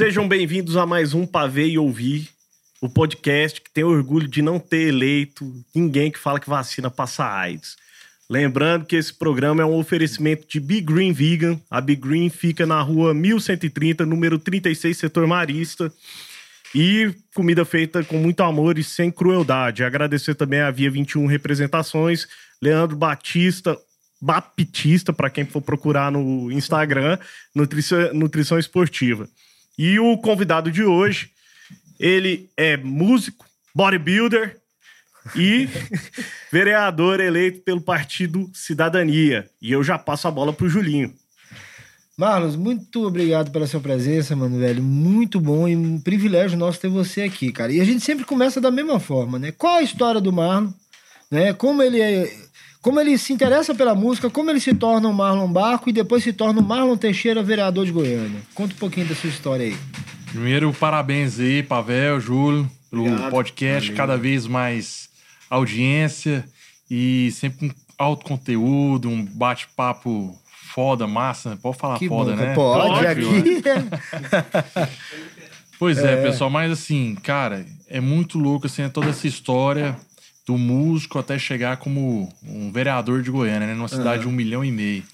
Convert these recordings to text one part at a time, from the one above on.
Sejam bem-vindos a mais um Pavê e Ouvir, o podcast que tem orgulho de não ter eleito ninguém que fala que vacina passa AIDS. Lembrando que esse programa é um oferecimento de Big Green Vegan. A Big Green fica na rua 1130, número 36, setor Marista. E comida feita com muito amor e sem crueldade. Agradecer também a Via 21 Representações, Leandro Batista, Baptista, para quem for procurar no Instagram, Nutrição, Nutrição Esportiva. E o convidado de hoje, ele é músico, bodybuilder e vereador eleito pelo Partido Cidadania. E eu já passo a bola pro Julinho. Marlos, muito obrigado pela sua presença, mano, velho. Muito bom e um privilégio nosso ter você aqui, cara. E a gente sempre começa da mesma forma, né? Qual a história do Marlon? Né? Como ele é, como ele se interessa pela música, como ele se torna um Marlon Barco e depois se torna o Marlon Teixeira, vereador de Goiânia. Conta um pouquinho da sua história aí. Primeiro, parabéns aí, Pavel, Júlio, pelo Obrigado. podcast, Valeu. cada vez mais audiência e sempre um alto conteúdo, um bate-papo foda, massa. Pode falar que foda, bom, né? Pode, pode aqui. pois é, é, pessoal, mas assim, cara, é muito louco assim, toda essa história do músico até chegar como um vereador de Goiânia, né? Numa cidade uhum. de um milhão e meio.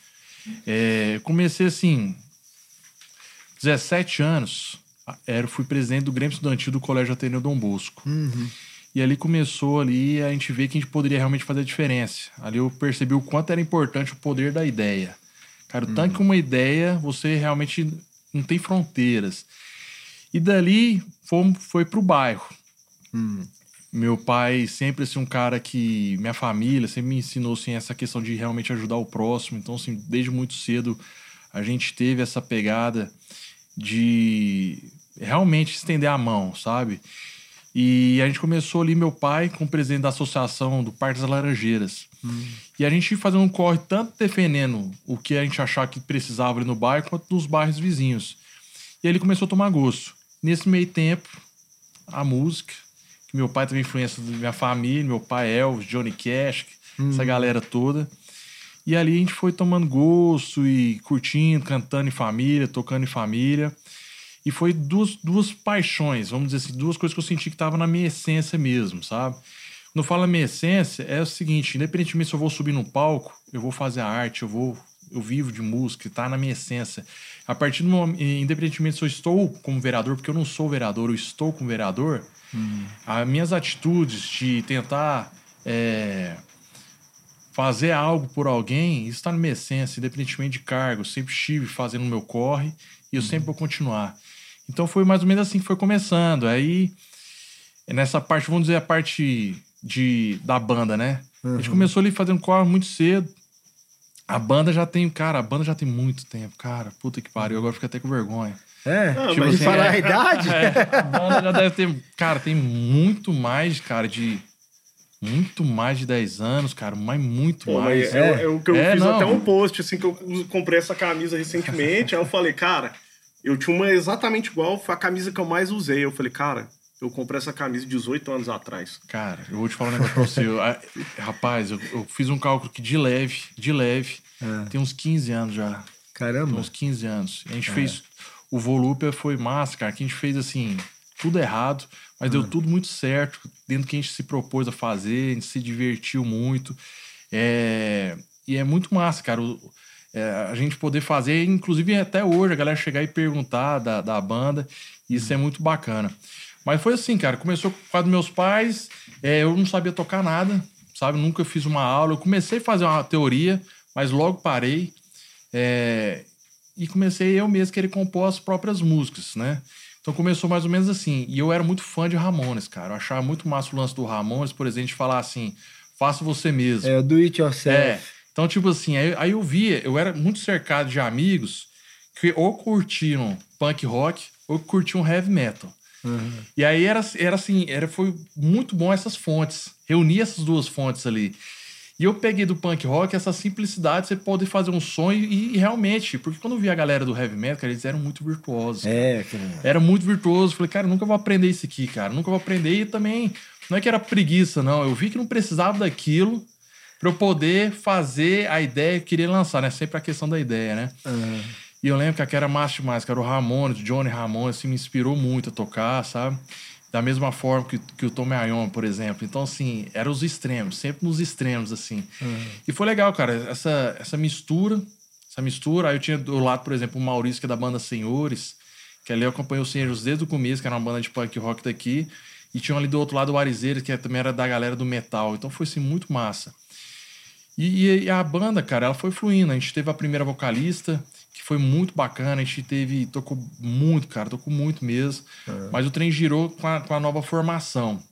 É, comecei assim, 17 anos, era, fui presidente do Grêmio Estudantil do Colégio Ateneu Dom Bosco. Uhum. E ali começou ali a gente ver que a gente poderia realmente fazer a diferença. Ali eu percebi o quanto era importante o poder da ideia. Cara, o tanque uma ideia, você realmente não tem fronteiras. E dali foi, foi pro bairro. Hum. Meu pai sempre assim um cara que minha família sempre me ensinou assim essa questão de realmente ajudar o próximo. Então assim, desde muito cedo a gente teve essa pegada de realmente estender a mão, sabe? E a gente começou ali, meu pai, com o presidente da associação do Parque das Laranjeiras. Hum. E a gente fazendo um corre tanto defendendo o que a gente achava que precisava ali no bairro, quanto nos bairros vizinhos. E aí ele começou a tomar gosto. Nesse meio tempo, a música, meu pai teve influência da minha família, meu pai Elvis, Johnny Cash, hum. essa galera toda. E ali a gente foi tomando gosto e curtindo, cantando em família, tocando em família. E foi duas, duas paixões, vamos dizer assim, duas coisas que eu senti que estavam na minha essência mesmo, sabe? Quando eu falo a minha essência, é o seguinte: independentemente se eu vou subir no palco, eu vou fazer a arte, eu vou. Eu vivo de música, tá na minha essência. A partir do momento, independentemente se eu estou como vereador, porque eu não sou vereador, eu estou como vereador, hum. as minhas atitudes de tentar é, fazer algo por alguém, isso está na minha essência, independentemente de cargo. Eu sempre estive fazendo o meu corre e eu hum. sempre vou continuar. Então foi mais ou menos assim que foi começando. Aí, nessa parte, vamos dizer, a parte de, da banda, né? Uhum. A gente uhum. começou ali fazendo corre muito cedo. A banda já tem, cara, a banda já tem muito tempo, cara. Puta que pariu, agora fica até com vergonha. É, Não, tipo mas assim, falar é, a idade? É, a banda já deve ter, cara, tem muito mais, cara, de muito mais de 10 anos, cara, mas muito Pô, mais. Mas é, é, é, que eu é, fiz não. até um post, assim, que eu comprei essa camisa recentemente, aí eu falei, cara, eu tinha uma exatamente igual, foi a camisa que eu mais usei. Eu falei, cara, eu comprei essa camisa 18 anos atrás. Cara, eu vou te falar um negócio pra você. Eu, rapaz, eu, eu, fiz um cálculo que de leve, de leve, é. tem uns 15 anos já. Caramba. Tem uns 15 anos. A gente é. fez. O Volúpia foi massa, cara, que a gente fez assim, tudo errado, mas deu hum. tudo muito certo, dentro do que a gente se propôs a fazer, a gente se divertiu muito. É, e é muito massa, cara. O, é, a gente poder fazer, inclusive até hoje, a galera chegar e perguntar da, da banda. Isso é muito bacana. Mas foi assim, cara. Começou com os meus pais, é, eu não sabia tocar nada, sabe? Nunca fiz uma aula. Eu comecei a fazer uma teoria, mas logo parei. É, e comecei eu mesmo querer compor as próprias músicas, né? Então começou mais ou menos assim. E eu era muito fã de Ramones, cara. Eu achava muito massa o lance do Ramones, por exemplo, de falar assim: faça você mesmo. É, do it yourself. É. Então, tipo assim, aí, aí eu via, eu era muito cercado de amigos que ou curtiam punk rock ou curtiam heavy metal. Uhum. E aí era, era assim, era, foi muito bom essas fontes. Reunir essas duas fontes ali. E eu peguei do punk rock essa simplicidade, você pode fazer um sonho e, e realmente, porque quando eu vi a galera do heavy metal, cara, eles eram muito virtuosos. É, cara. Era muito virtuoso. Falei, cara, nunca vou aprender isso aqui, cara. Nunca vou aprender. E também, não é que era preguiça, não. Eu vi que não precisava daquilo para eu poder fazer a ideia que eu queria lançar, né? Sempre a questão da ideia, né? Uhum. E eu lembro que era massa demais, cara. O Ramones, Johnny Ramones, assim, me inspirou muito a tocar, sabe? Da mesma forma que, que o Tom Ayon, por exemplo. Então, assim, eram os extremos, sempre nos extremos, assim. Uhum. E foi legal, cara, essa, essa mistura, essa mistura. Aí eu tinha do lado, por exemplo, o Maurício, que é da banda Senhores, que ali eu acompanhei o Senhores desde o começo, que era uma banda de punk rock daqui. E tinha ali do outro lado o Arizeira, que também era da galera do metal. Então foi, assim, muito massa. E, e, a banda, cara, ela foi fluindo. A gente teve a primeira vocalista, que foi muito bacana. A gente teve. Tocou muito, cara, tocou muito mesmo. É. Mas o trem girou com a, com a nova formação.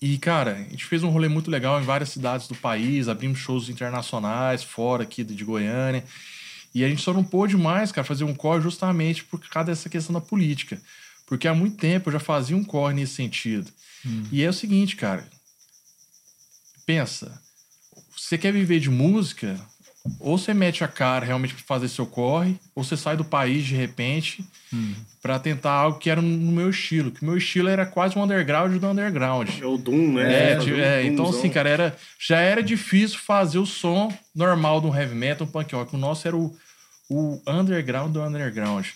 E, cara, a gente fez um rolê muito legal em várias cidades do país, abrimos shows internacionais, fora aqui de Goiânia. E a gente só não pôde mais, cara, fazer um corre justamente por causa dessa questão da política. Porque há muito tempo eu já fazia um corre nesse sentido. Hum. E é o seguinte, cara. Pensa, você quer viver de música, ou você mete a cara realmente para fazer seu corre, ou você sai do país de repente hum. para tentar algo que era no meu estilo. Que meu estilo era quase um underground do underground. É o Doom, né? É, tipo, é então assim, cara, era, já era difícil fazer o som normal do heavy metal, um punk rock. O nosso era o, o underground do underground.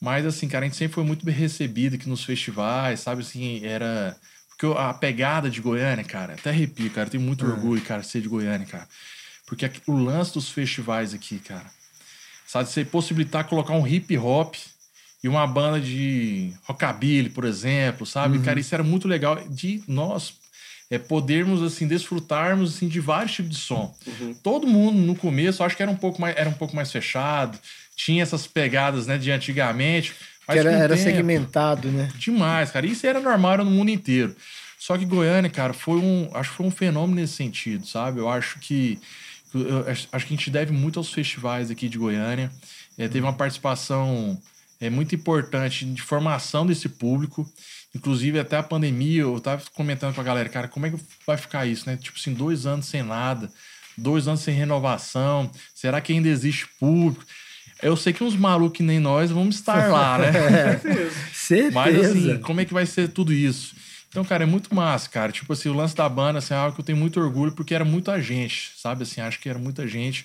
Mas assim, cara, a gente sempre foi muito bem recebido aqui nos festivais, sabe? Assim, era porque a pegada de Goiânia, cara, até arrepio, cara. Eu tenho muito é. orgulho, cara, de ser de Goiânia, cara. Porque o lance dos festivais aqui, cara, sabe, você possibilitar colocar um hip hop e uma banda de rockabilly, por exemplo, sabe? Uhum. Cara, isso era muito legal de nós é, podermos, assim, desfrutarmos, assim, de vários tipos de som. Uhum. Todo mundo, no começo, acho que era um pouco mais, era um pouco mais fechado, tinha essas pegadas, né, de antigamente, que era, era segmentado, né? Demais, cara. Isso era normal era no mundo inteiro. Só que Goiânia, cara, foi um. Acho que foi um fenômeno nesse sentido, sabe? Eu acho que. Acho que a gente deve muito aos festivais aqui de Goiânia. É, teve uma participação é, muito importante de formação desse público. Inclusive, até a pandemia, eu tava comentando com a galera, cara, como é que vai ficar isso, né? Tipo assim, dois anos sem nada, dois anos sem renovação. Será que ainda existe público? Eu sei que uns malucos que nem nós vamos estar lá, né? Certeza. Mas assim, como é que vai ser tudo isso? Então, cara, é muito massa, cara. Tipo assim, o lance da banda assim, é algo que eu tenho muito orgulho, porque era muita gente, sabe? Assim, acho que era muita gente.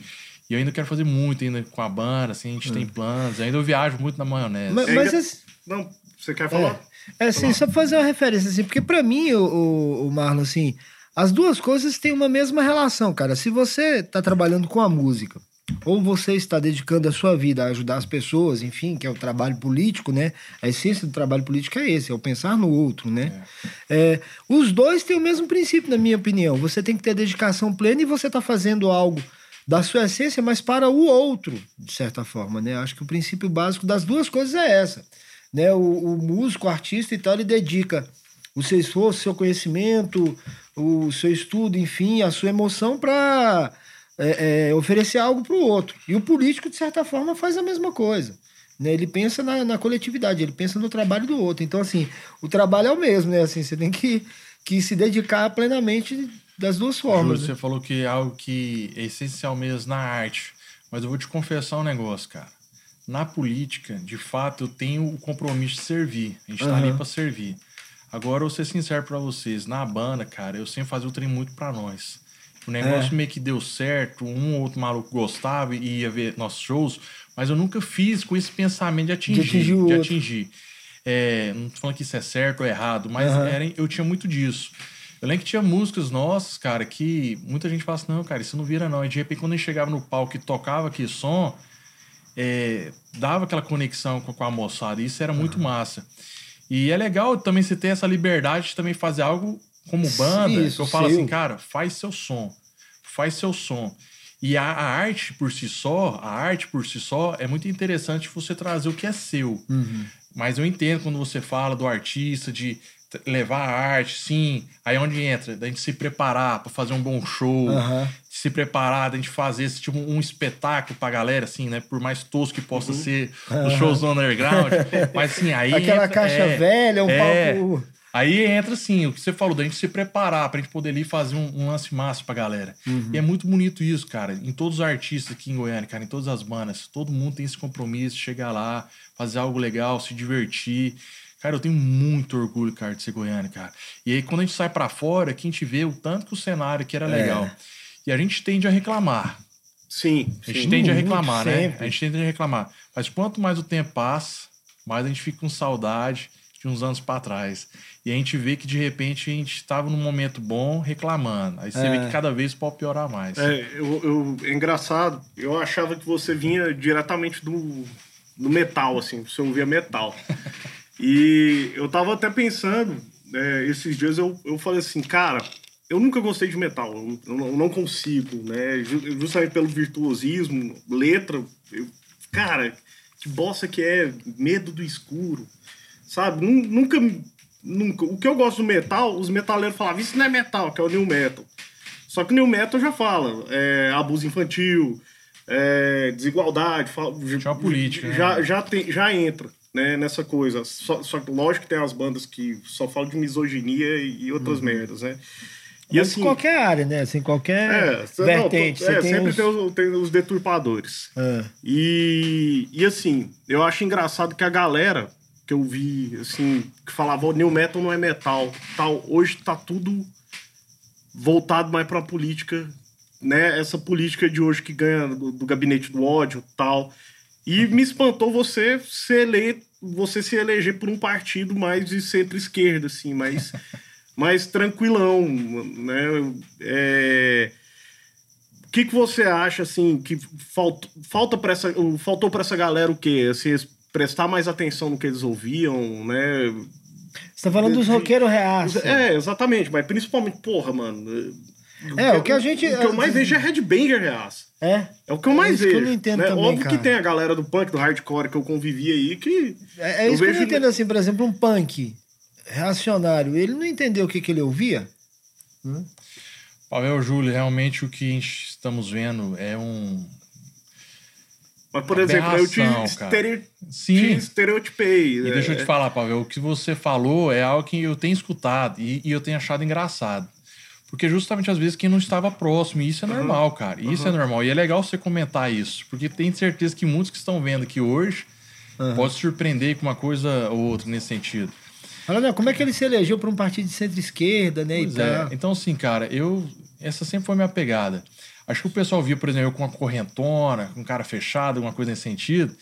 E eu ainda quero fazer muito ainda com a banda, assim, a gente hum. tem planos. Ainda eu viajo muito na maionese. Mas, mas ainda... Não, você quer falar? É, é assim, só fazer uma referência, assim, porque para mim, o, o, o Marlon, assim, as duas coisas têm uma mesma relação, cara. Se você tá trabalhando com a música ou você está dedicando a sua vida a ajudar as pessoas, enfim, que é o trabalho político, né? A essência do trabalho político é esse, é o pensar no outro, né? É. É, os dois têm o mesmo princípio, na minha opinião. Você tem que ter dedicação plena e você está fazendo algo da sua essência, mas para o outro, de certa forma, né? Acho que o princípio básico das duas coisas é essa, né? O, o músico, o artista e tal, ele dedica o seu esforço, o seu conhecimento, o seu estudo, enfim, a sua emoção para é, é, oferecer algo para o outro. E o político, de certa forma, faz a mesma coisa. Né? Ele pensa na, na, coletividade, ele pensa no trabalho do outro. Então, assim, o trabalho é o mesmo, né? Assim, você tem que, que se dedicar plenamente das duas formas. Júlio, né? Você falou que é algo que é essencial mesmo na arte. Mas eu vou te confessar um negócio, cara. Na política, de fato, eu tenho o compromisso de servir. A gente uhum. tá ali para servir. Agora, eu vou ser sincero para vocês. Na banda, cara, eu sempre fazia o trem muito para nós. O negócio é. meio que deu certo, um ou outro maluco gostava e ia ver nossos shows, mas eu nunca fiz com esse pensamento de atingir. De atingir. De atingir. É, não tô falando que isso é certo ou errado, mas uhum. era, eu tinha muito disso. Eu lembro que tinha músicas nossas, cara, que muita gente fala assim, não, cara, isso não vira não. E de repente, quando a gente chegava no palco e tocava aquele som, é, dava aquela conexão com, com a moçada. E isso era muito massa. E é legal também você ter essa liberdade de também fazer algo como banda, Isso, eu falo seu. assim, cara, faz seu som. Faz seu som. E a, a, arte por si só, a arte por si só, é muito interessante você trazer o que é seu. Uhum. Mas eu entendo quando você fala do artista, de levar a arte, sim. Aí onde entra? Da gente se preparar para fazer um bom show, uhum. se preparar, da gente fazer esse tipo um espetáculo pra galera, assim, né? Por mais tosco que possa uhum. ser uhum. os shows do underground. mas assim, aí. Aquela entra, caixa é, velha, um é, palco. Aí entra assim, o que você falou, da gente se preparar pra gente poder ali fazer um, um lance massa pra galera. Uhum. E é muito bonito isso, cara. Em todos os artistas aqui em Goiânia, cara, em todas as bandas, todo mundo tem esse compromisso de chegar lá, fazer algo legal, se divertir. Cara, eu tenho muito orgulho, cara, de ser Goiânia, cara. E aí, quando a gente sai para fora, que a gente vê o tanto que o cenário aqui era é. legal. É. E a gente tende a reclamar. Sim. A gente sim. tende a Muito, reclamar, né? sempre. A gente tende a reclamar. Mas quanto mais o tempo passa, mais a gente fica com saudade de uns anos para trás. E a gente vê que de repente a gente estava num momento bom reclamando. Aí você É. vê que cada vez pode piorar mais. É, eu, eu- é engraçado, eu achava que você vinha diretamente do, do metal, assim, você ouvia metal. e eu tava até pensando, é, esses dias eu, eu falei assim, cara, eu nunca gostei de metal, eu, eu não- eu não consigo, né? Ju- Justamente pelo virtuosismo, letra, eu- cara, que bosta que é, medo do escuro, sabe? Nun- Nunca, nunca. O que eu gosto do metal, os metaleiros falavam, isso não é metal, que é o new metal. Só que o new metal já fala é, abuso infantil, é, desigualdade, fala, Já é política, né? já, já, tem, já entra né, nessa coisa. Só, só que lógico que tem as bandas que só falam de misoginia e, outras merdas, né? E Mas assim, em qualquer área, né? Assim, qualquer é, cê- não, vertente. é, você tem sempre os... tem, os, tem os deturpadores. É. E, e assim, eu acho engraçado que a galera que eu vi, assim, que falava o new metal não é metal, tal, hoje tá tudo voltado mais pra política, né? Essa política de hoje que ganha do, do gabinete do ódio, tal. E me espantou você se eleger, você se eleger por um partido mais de centro-esquerda, assim, mais, mais tranquilão, né? É, o que, que você acha, assim, que falta, falta para essa, faltou para essa galera o quê? Assim, prestar mais atenção no que eles ouviam, né? Você tá falando dos roqueiros reaça. É, exatamente, mas principalmente, porra, mano. É, o que a gente- O que eu mais vejo é Headbanger reaça. É. É o que eu mais isso que eu vejo. não entendo né? também, Óbvio cara. que tem a galera do punk, do hardcore que eu convivi aí, que. É, é Eu isso que eu vejo- não entendo, assim, por exemplo, um punk reacionário, ele não entendeu o que, que ele ouvia? Pavel Júlio, realmente o que estamos vendo é um. Mas, por exemplo, eu te, estere... Sim. te estereotipei. E né? deixa eu te falar, Pavel, o que você falou é algo que eu tenho escutado e, e eu tenho achado engraçado. Porque justamente às vezes quem não estava próximo, e isso é normal, cara. Isso é normal. E é legal você comentar isso, porque tenho certeza que muitos que estão vendo aqui hoje podem se surpreender com uma coisa ou outra nesse sentido. Não, como é que ele se elegeu para um partido de centro-esquerda, né? Pois e é. Então, assim, cara, eu. Essa sempre foi minha pegada. Acho que o pessoal via, por exemplo, eu com uma correntona, com cara fechado, alguma coisa nesse sentido.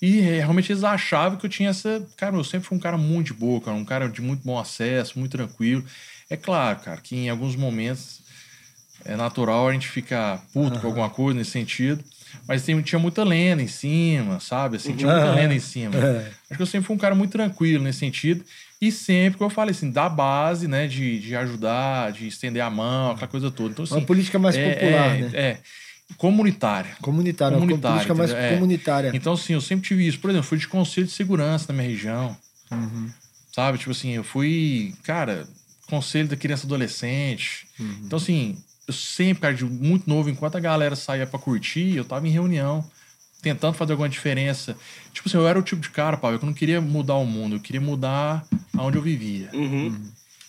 E eh, realmente eles achavam que eu tinha essa. Cara, eu sempre fui um cara muito de boa, cara, um cara de muito bom acesso, muito tranquilo. É claro, cara, que em alguns momentos é natural a gente ficar puto com alguma coisa nesse sentido. Mas tem, tinha muita lenda em cima, sabe? Assim, tinha muita lenda em cima. É. Acho que eu sempre fui um cara muito tranquilo nesse sentido. E sempre que eu falei assim, da base, né? De, de ajudar, de estender a mão, aquela coisa toda. Então, assim, Uma política mais é, popular, é, né? É. Comunitária. Comunitária, uma Comunitária, política mais? É. comunitária. Então, assim, eu sempre tive isso. Por exemplo, fui de conselho de segurança na minha região. Uhum. Sabe? Tipo assim, eu fui, cara, conselho da criança adolescente. Uhum. Então, assim, eu sempre, cara, de muito novo, enquanto a galera saía pra curtir, eu tava em reunião, tentando fazer alguma diferença. Tipo assim, eu era o tipo de cara, Paulo, que eu não queria mudar o mundo, eu queria mudar aonde eu vivia. Uhum.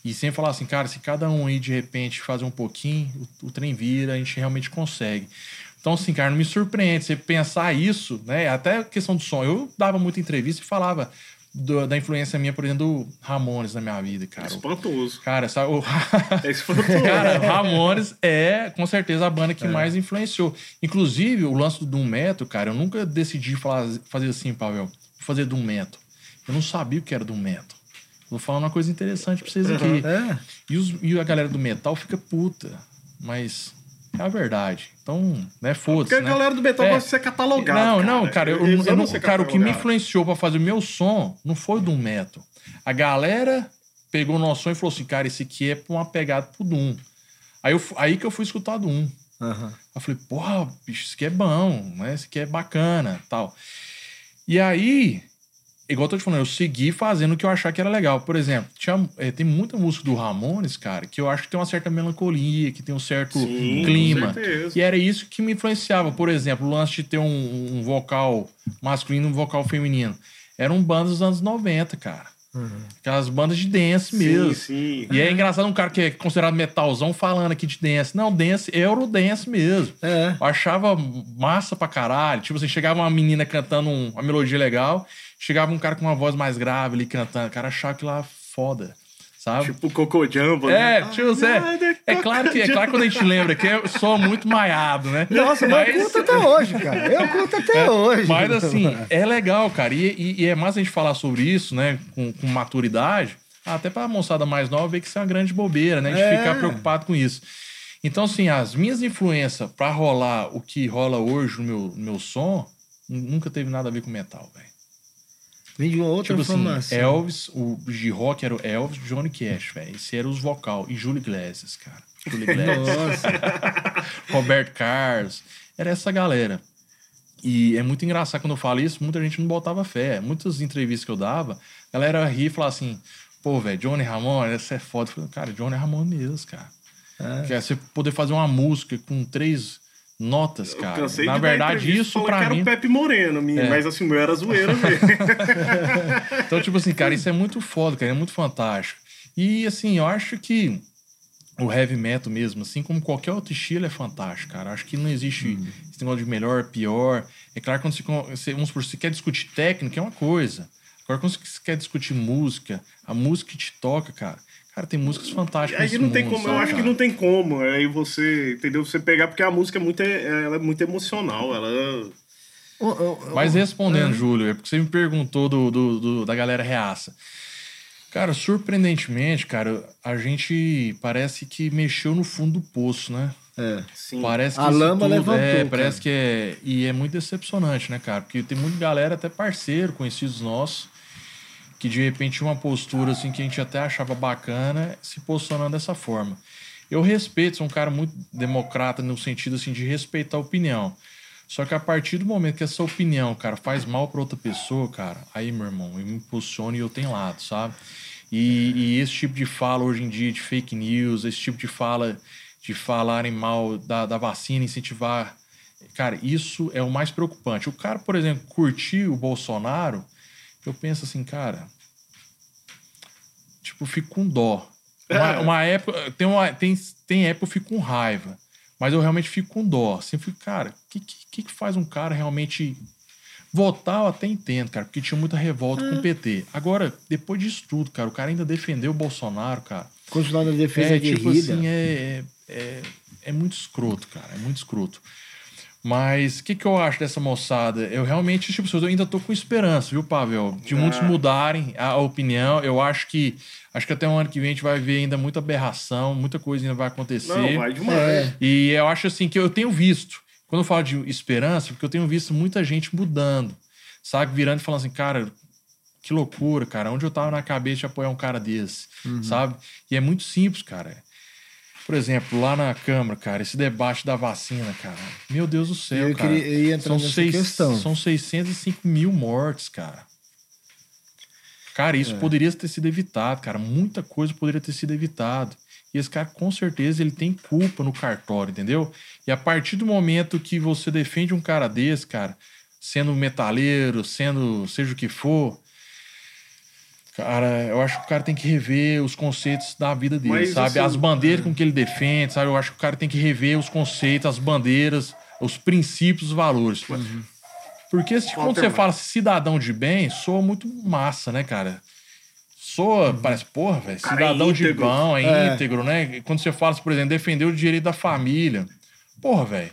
E sempre falar assim, cara, se cada um aí de repente fazer um pouquinho, o, o trem vira, a gente realmente consegue. Então, assim, cara, não me surpreende você pensar isso, né? Até a questão do som. Eu dava muita entrevista e falava do- da influência minha, por exemplo, do Ramones na minha vida, cara. Espantoso. Cara, sabe? o- É espantoso. Cara, Ramones é com certeza a banda que mais influenciou. Inclusive, o lance do Doom Metal, cara, eu nunca decidi falar, fazer assim, Pavel, fazer Doom Metal. Eu não sabia o que era Doom Metal. Vou falar uma coisa interessante pra vocês aqui. É. E, os- e a galera do metal fica puta, mas é a verdade. Então, né, foda-se. Porque a né? galera do metal É. gosta de ser catalogado. Não, cara. não, cara, eu, eu não- cara, o que me influenciou pra fazer o meu som não foi o Doom Metal. A galera pegou o nosso som e falou assim, cara, esse aqui é pra uma pegada pro Doom. Aí, eu, aí que eu fui escutar Doom. Aham. Eu falei, porra, bicho, isso aqui é bom, né? Isso aqui é bacana tal. E aí, igual eu tô te falando, eu segui fazendo o que eu achava que era legal. Por exemplo, tinha, eh, tem muita música do Ramones, cara, que eu acho que tem uma certa melancolia, que tem um certo Sim, clima. E era isso que me influenciava. Por exemplo, o lance de ter um, um vocal masculino e um vocal feminino. Eram bandas dos anos 90, cara. Aquelas bandas de dance mesmo. Sim, sim. E é engraçado um cara que é considerado metalzão falando aqui de dance. Não, dance, eurodance mesmo. É. Eu achava massa pra caralho. Tipo assim, chegava uma menina cantando um- uma melodia legal, chegava um cara com uma voz mais grave ali cantando. O cara achava aquilo lá foda. sabe? Tipo Coco Jumbo. É, né? tio Zé. Ah, É claro que é claro quando a gente lembra que é só muito maiado, né? Nossa, mas eu curto até hoje, cara. Eu curto até hoje. Mas assim, é legal, cara. E, e- e é massa a gente falar sobre isso, né? Com, com maturidade. Até pra moçada mais nova ver que isso é uma grande bobeira, né? A gente É. ficar preocupado com isso. Então, assim, as minhas influências pra rolar o que rola hoje no meu, no meu som nunca teve nada a ver com metal, velho. Vem de uma outra Tipo assim, formação. Elvis, o de rock era o Elvis, Johnny Cash, velho. Esse era os vocal. E Júlio Iglesias, cara. Júlio Iglesias. Roberto Carlos, era essa galera. E é muito engraçado quando eu falo isso, muita gente não botava fé. Muitas entrevistas que eu dava, a galera ria e falava assim: pô, velho, Johnny Ramon, essa é foda. Eu falei, cara, Johnny Ramon mesmo, cara. Que é você poder fazer uma música com três notas, cara. Na verdade, isso pra que era mim. o Pepe Moreno, minha, É. mas assim, o meu era zoeira mesmo. Então, tipo assim, cara, isso é muito foda, cara, é muito fantástico. E assim, eu acho que o heavy metal mesmo, assim como qualquer outro estilo, é fantástico, cara. Acho que não existe esse negócio de melhor, pior. É claro que quando você, vamos supor, você quer discutir técnica, é uma coisa. Agora, quando você quer discutir música, a música que te toca, cara. Cara, tem músicas fantásticas. Aí não tem mundo, como, eu sabe, acho que não tem como. Aí você, entendeu? Você pegar, porque a música é muito, ela é muito emocional. Ela. Mas respondendo, Júlio, é porque você me perguntou do, do- do- da galera reaça. Cara, surpreendentemente, cara, a gente parece que mexeu no fundo do poço, né? é. Sim. A Parece que isso lama tudo- levantou, É, cara. parece que é. E é muito decepcionante, né, cara? Porque tem muita galera, até parceiro, conhecidos nossos, que de repente uma postura assim que a gente até achava bacana se posicionando dessa forma. Eu respeito, sou um cara muito democrata no sentido assim de respeitar a opinião. Só que a partir do momento que essa opinião, cara, faz mal pra outra pessoa, cara, aí, meu irmão, eu me impulsiono e eu tenho lado, sabe? E, e esse tipo de fala hoje em dia de fake news, esse tipo de fala de falarem mal da, da vacina, incentivar. Cara, isso é o mais preocupante. O cara, por exemplo, curtir o Bolsonaro, eu penso assim, cara. Tipo, fico com dó. Uma, uma época. Tem, uma, tem, tem época eu fico com raiva. Mas eu realmente fico com dó. Assim, fico, cara, o que, que, que faz um cara realmente. Votar eu até entendo, cara, porque tinha muita revolta com o PT. Agora, depois disso tudo, cara, o cara ainda defendeu o Bolsonaro, cara. Continuar na defesa É, tipo guerrilha. assim, é, é, é muito escroto, cara. É muito escroto. Mas o que, que eu acho dessa moçada? Eu realmente, tipo, eu ainda tô com esperança, viu, Pavel? De muitos mudarem a opinião. Eu acho que. Acho que até o ano que vem a gente vai ver ainda muita aberração, muita coisa ainda vai acontecer. Não, vai demais. É. E eu acho assim que eu tenho visto, quando eu falo de esperança, porque eu tenho visto muita gente mudando, sabe? Virando e falando assim, cara, que loucura, cara. Onde eu tava na cabeça de apoiar um cara desse, sabe? E é muito simples, cara. Por exemplo, lá na Câmara, cara, esse debate da vacina, cara. Meu Deus do céu, Eu cara. queria- eu ia entrar são, nessa seis, questão. são 605 mil mortes, cara. Cara, isso É. poderia ter sido evitado, cara. Muita coisa poderia ter sido evitado. E esse cara, com certeza, ele tem culpa no cartório, entendeu? E a partir do momento que você defende um cara desse, cara, sendo metaleiro, sendo seja o que for, cara, eu acho que o cara tem que rever os conceitos da vida dele, Mas, sabe? assim, as bandeiras com que ele defende, sabe? Eu acho que o cara tem que rever os conceitos, as bandeiras, os princípios, os valores. Porque se, quando você fala cidadão de bem, soa muito massa, né, cara? Soa, parece, porra, velho, é cidadão de íntegro. bom, é, É. íntegro, né? Quando você fala, por exemplo, defender o direito da família. Porra, velho.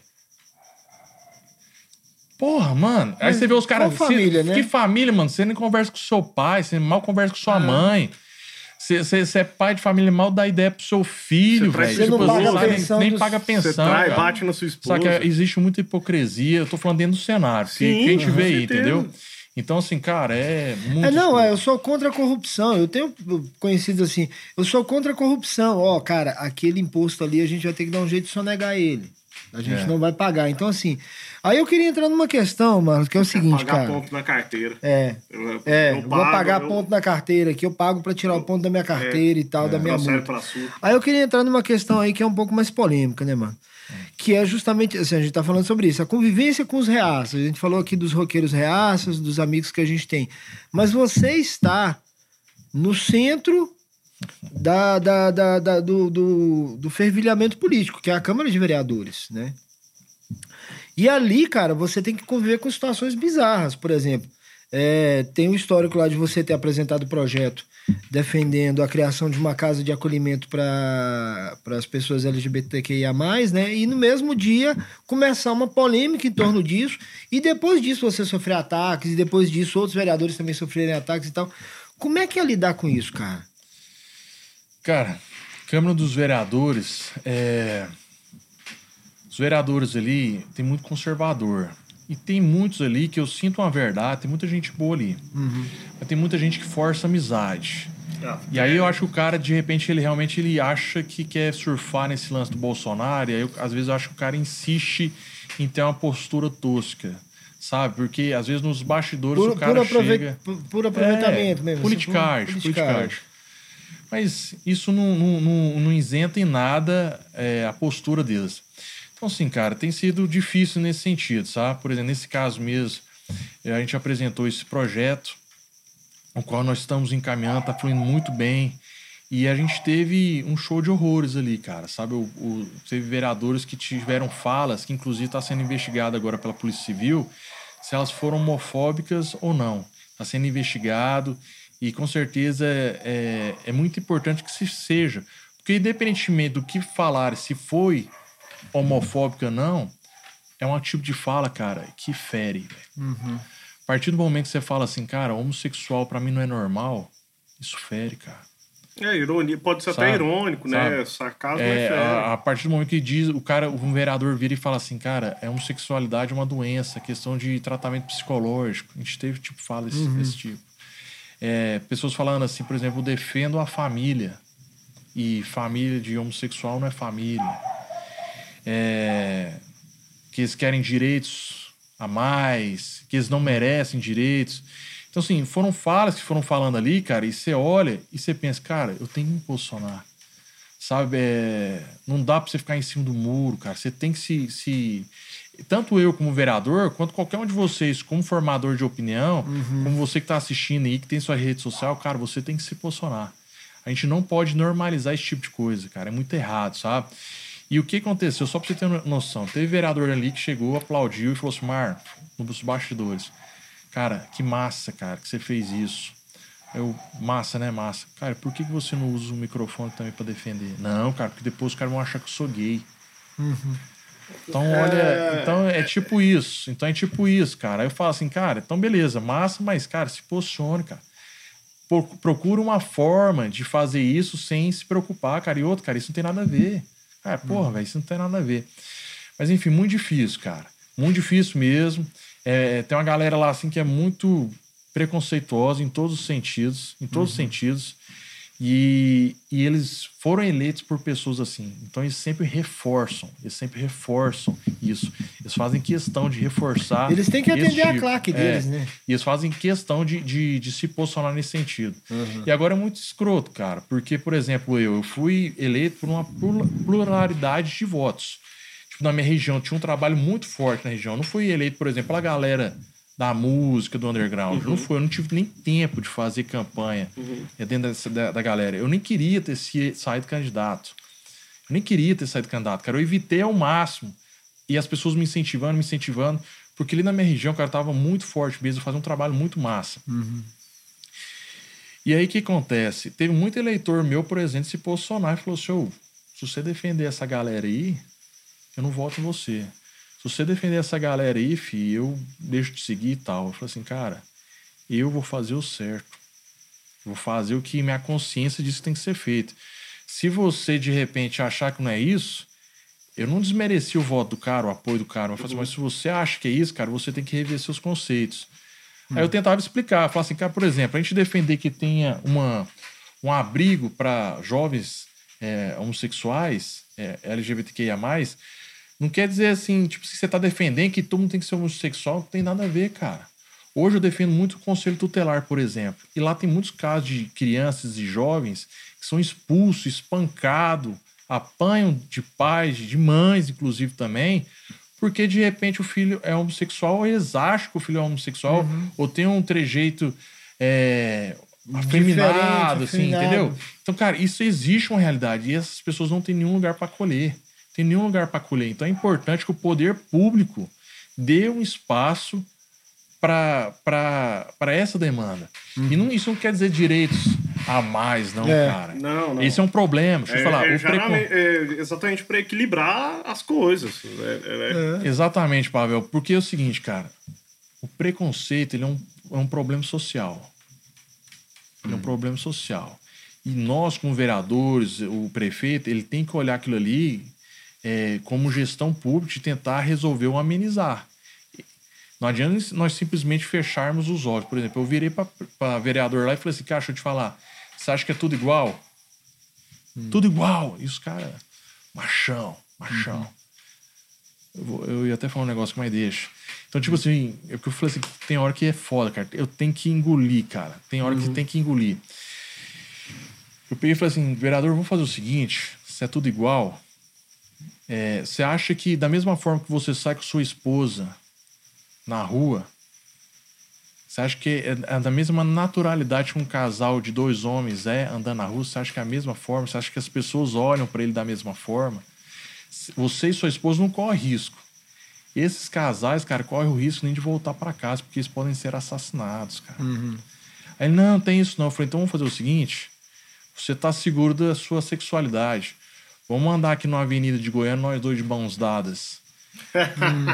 Porra, mano. Aí você vê os caras. família, você- né? Que família, mano? Você nem conversa com seu pai, você mal conversa com Ah. sua mãe. Você, você, você é pai de família, mal dá ideia pro seu filho, Você velho. Você não Tipo, paga sabe, a nem- pensão nem dos- paga Você pensão. trai, cara. bate na sua esposa. Só que existe muita hipocrisia. Eu tô falando dentro do cenário. que, Sim, que a gente vê aí, entendeu? Então, assim, cara, é muito. É, não, é, eu sou contra a corrupção. Eu tenho conhecido assim, eu sou contra a corrupção. Ó, cara, aquele imposto ali a gente vai ter que dar um jeito de sonegar ele. A gente É. não vai pagar. Então, assim, aí eu queria entrar numa questão, Marcos, que é o seguinte, pagar cara. ponto na carteira. É. Eu, É, eu eu vou pago, pagar eu- ponto na carteira aqui, eu pago pra tirar o ponto da minha carteira e tal, da minha multa. Aí eu queria entrar numa questão aí que é um pouco mais polêmica, né, mano? Que é justamente, assim, a gente tá falando sobre isso, a convivência com os reaças. A gente falou aqui dos roqueiros reaças, dos amigos que a gente tem. Mas você está no centro da, da, da- da- do, do, do fervilhamento político, que é a Câmara de Vereadores, né? E ali, cara, você tem que conviver com situações bizarras. Por exemplo, É, tem um histórico lá de você ter apresentado projeto defendendo a criação de uma casa de acolhimento para as pessoas LGBTQIA, né? E no mesmo dia começar uma polêmica em torno disso, e depois disso você sofrer ataques, e depois disso outros vereadores também sofrerem ataques e tal. Como é que é lidar com isso, cara? Cara, Câmara dos Vereadores, é... os vereadores ali tem muito conservador. E tem muitos ali que eu sinto uma verdade, tem muita gente boa ali. Uhum. Mas tem muita gente que força amizade. Ah, e aí eu acho que o cara, de repente, ele realmente ele acha que quer surfar nesse lance do Bolsonaro. E aí, eu, às vezes, eu acho que o cara insiste em ter uma postura tosca. Sabe? Porque, às vezes, nos bastidores por, o cara por chega... Por aproveitamento é, mesmo. Politicagem, assim, politicagem. Mas isso não, não, não, não isenta em nada é, a postura deles. Então, assim, cara, tem sido difícil nesse sentido, sabe? Por exemplo, nesse caso mesmo, eh, a gente apresentou esse projeto, o qual nós estamos encaminhando, tá fluindo muito bem. E a gente teve um show de horrores ali, cara, sabe? O, o teve vereadores que tiveram falas, que inclusive está sendo investigado agora pela Polícia Civil, se elas foram homofóbicas ou não. Está sendo investigado e com certeza é, é, é muito importante que se seja. Porque independentemente do que falar, se foi homofóbica não, é um tipo de fala, cara, que fere. Uhum. A partir do momento que você fala assim, cara, homossexual para mim não é normal, isso fere, cara. É, ironia, pode ser Sabe? até irônico, né? Sabe? Sarcasmo é, é a, a, partir do momento que diz, o cara, um vereador vira e fala assim, cara, é homossexualidade é uma doença, questão de tratamento psicológico. A gente teve, tipo, fala esse, uhum. desse tipo. É, pessoas falando assim, por exemplo, defendo a família. E família de homossexual não é família é, que eles querem direitos a mais, que eles não merecem direitos. Então, assim, foram falas que foram falando ali, cara, e você olha e você pensa, cara, eu tenho que me posicionar. Sabe? É, não dá pra você ficar em cima do muro, cara. Você tem que se, se. Tanto eu como vereador, quanto qualquer um de vocês, como formador de opinião, uhum. como você que tá assistindo aí, que tem sua rede social, cara, você tem que se posicionar. A gente não pode normalizar esse tipo de coisa, cara. É muito errado, sabe? E o que aconteceu? Só para você ter noção, teve vereador ali que chegou, aplaudiu e falou assim: Mar, nos bastidores, cara, que massa, cara, que você fez isso. Eu, massa, né, massa. Cara, por que, que você não usa o microfone também para defender? Não, cara, porque depois os caras vão achar que eu sou gay. Uhum. Então, olha, é... então é tipo isso. Então é tipo isso, cara. Aí eu falo assim, cara, então beleza, massa, mas, cara, se posicione, cara. Procura uma forma de fazer isso sem se preocupar, cara. E outro, cara, isso não tem nada a ver. Ah, porra, velho, isso não tem nada a ver. Mas enfim, muito difícil, cara. Muito difícil mesmo. É, tem uma galera lá assim que é muito preconceituosa em todos os sentidos, em todos uhum. os sentidos. E, e eles foram eleitos por pessoas assim. Então eles sempre reforçam, eles sempre reforçam isso. Eles fazem questão de reforçar. Eles têm que atender tipo. a claque é, deles, é, né? E eles fazem questão de, de, de se posicionar nesse sentido. Uhum. E agora é muito escroto, cara, porque, por exemplo, eu, eu fui eleito por uma pluralidade de votos. Tipo, na minha região, tinha um trabalho muito forte na região. Eu não fui eleito, por exemplo, pela galera da música, do underground. Uhum. Não foi, eu não tive nem tempo de fazer campanha uhum. dentro dessa, da, da, galera. Eu nem queria ter saído candidato. Eu nem queria ter saído candidato, cara. Eu evitei ao máximo. E as pessoas me incentivando, me incentivando. Porque ali na minha região, cara, tava muito forte mesmo, fazia um trabalho muito massa. Uhum. E aí o que acontece? Teve muito eleitor meu, por exemplo, se posicionar e falou assim: se você defender essa galera aí, eu não voto em você se você defender essa galera aí, fi, eu deixo de seguir e tal. Eu falei assim, cara, eu vou fazer o certo. Vou fazer o que minha consciência diz que tem que ser feito. Se você, de repente, achar que não é isso, eu não desmereci o voto do cara, o apoio do cara. Mas, assim, mas se você acha que é isso, cara, você tem que rever seus conceitos. Hum. Aí eu tentava explicar. Falar assim, cara, por exemplo, a gente defender que tenha uma, um abrigo para jovens é, homossexuais, é, LGBTQIA+, não quer dizer assim, tipo, se você está defendendo que todo mundo tem que ser homossexual, não tem nada a ver, cara. Hoje eu defendo muito o conselho tutelar, por exemplo. E lá tem muitos casos de crianças e jovens que são expulsos, espancados, apanham de pais, de mães, inclusive também, porque de repente o filho é homossexual, ou eles acham que o filho é homossexual, uhum. ou tem um trejeito é, afeminado, assim, entendeu? Então, cara, isso existe uma realidade e essas pessoas não têm nenhum lugar para acolher tem nenhum lugar para colher. Então é importante que o poder público dê um espaço para essa demanda. E não, isso não quer dizer direitos a mais, não, É. cara. Não, não. Esse é um problema. Deixa eu É, falar. é, precon- é exatamente para equilibrar as coisas. É, é- Exatamente, Pavel. Porque é o seguinte, cara. O preconceito ele é, um, é um problema social. Ele é um problema social. E nós, como vereadores, o prefeito, ele tem que olhar aquilo ali é, como gestão pública e tentar resolver ou amenizar. Não adianta nós simplesmente fecharmos os olhos. Por exemplo, eu virei para vereador lá e falei assim, cara, deixa eu te falar. Você acha que é tudo igual? Tudo igual. E os caras, machão, machão. Eu, vou- eu ia até falar um negócio, mas deixa. Então, tipo assim, é porque eu falei assim, tem hora que é foda, cara. Eu tenho que engolir, cara. Tem hora que tem que engolir. Eu peguei e falei assim, vereador, vamos fazer o seguinte, se é tudo igual, é, você acha que da mesma forma que você sai com sua esposa na rua, você acha que é, é da mesma naturalidade que um casal de dois homens é andando na rua? Você acha que é a mesma forma? Você acha que as pessoas olham para ele da mesma forma? Você e sua esposa não correm risco. Esses casais, cara, correm o risco nem de voltar para casa, porque eles podem ser assassinados, cara. Aí, ele, não, tem isso não. Eu falei, então vamos fazer o seguinte: você tá seguro da sua sexualidade. Vamos andar aqui numa avenida de Goiânia, nós dois de mãos dadas.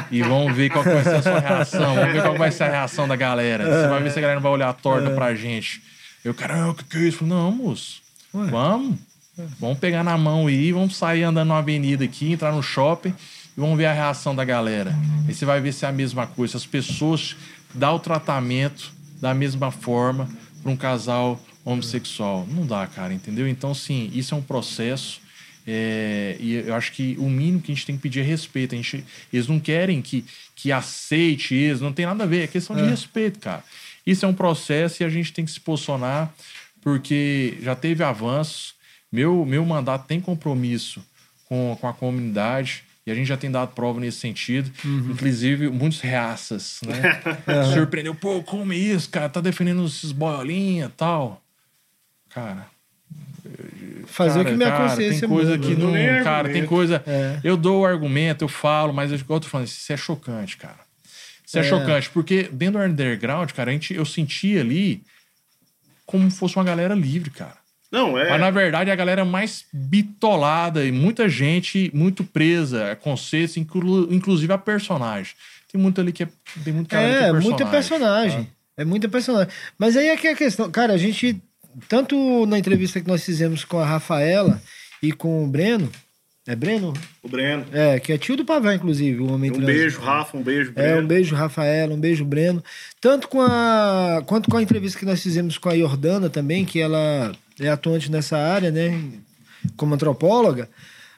e vamos ver qual vai ser a sua reação. Vamos ver qual vai ser a reação da galera. Você vai ver se a galera não vai olhar torta pra gente. Eu, caramba, o que, que é isso? Não, moço. Vamos. Vamos pegar na mão aí, vamos sair andando numa avenida aqui, entrar no shopping e vamos ver a reação da galera. Aí você vai ver se é a mesma coisa. Se as pessoas dão o tratamento da mesma forma para um casal homossexual. Não dá, cara, entendeu? Então, sim, isso é um processo. É, e eu acho que o mínimo que a gente tem que pedir é respeito. A gente, eles não querem que, que aceite eles, não tem nada a ver, é questão de respeito, cara. Isso é um processo e a gente tem que se posicionar, porque já teve avanços. Meu, meu mandato tem compromisso com, com a comunidade e a gente já tem dado prova nesse sentido. Inclusive, muitos reaças, né? Surpreendeu, pô, como isso, cara? Tá defendendo esses boiolinha e tal. Cara, Fazer o Cara, que minha cara, consciência Tem coisa manda. que não. Nem Cara, argumento. tem coisa. É. Eu dou o argumento, eu falo, mas eu tô falando, isso é chocante, cara. Isso é, É. chocante, porque dentro do underground, cara, a gente, eu senti ali como fosse uma galera livre, cara. Não, é. Mas na verdade é a galera mais bitolada e muita gente muito presa a conceitos, inclu- inclusive a personagem. Tem muito ali que é. Tem muito cara ali que É, é personagem. muita personagem. É muita personagem. Mas aí é que é a questão. Cara, a gente, tanto na entrevista que nós fizemos com a Rafaela e com o Breno. É Breno? O Breno. É, que é tio do Pavel, inclusive, o homem Um trans. beijo, Rafa, um beijo, É, um Breno. beijo, Rafaela, um beijo, Breno. Tanto com a, quanto com a entrevista que nós fizemos com a Jordana também, que ela é atuante nessa área, né, como antropóloga,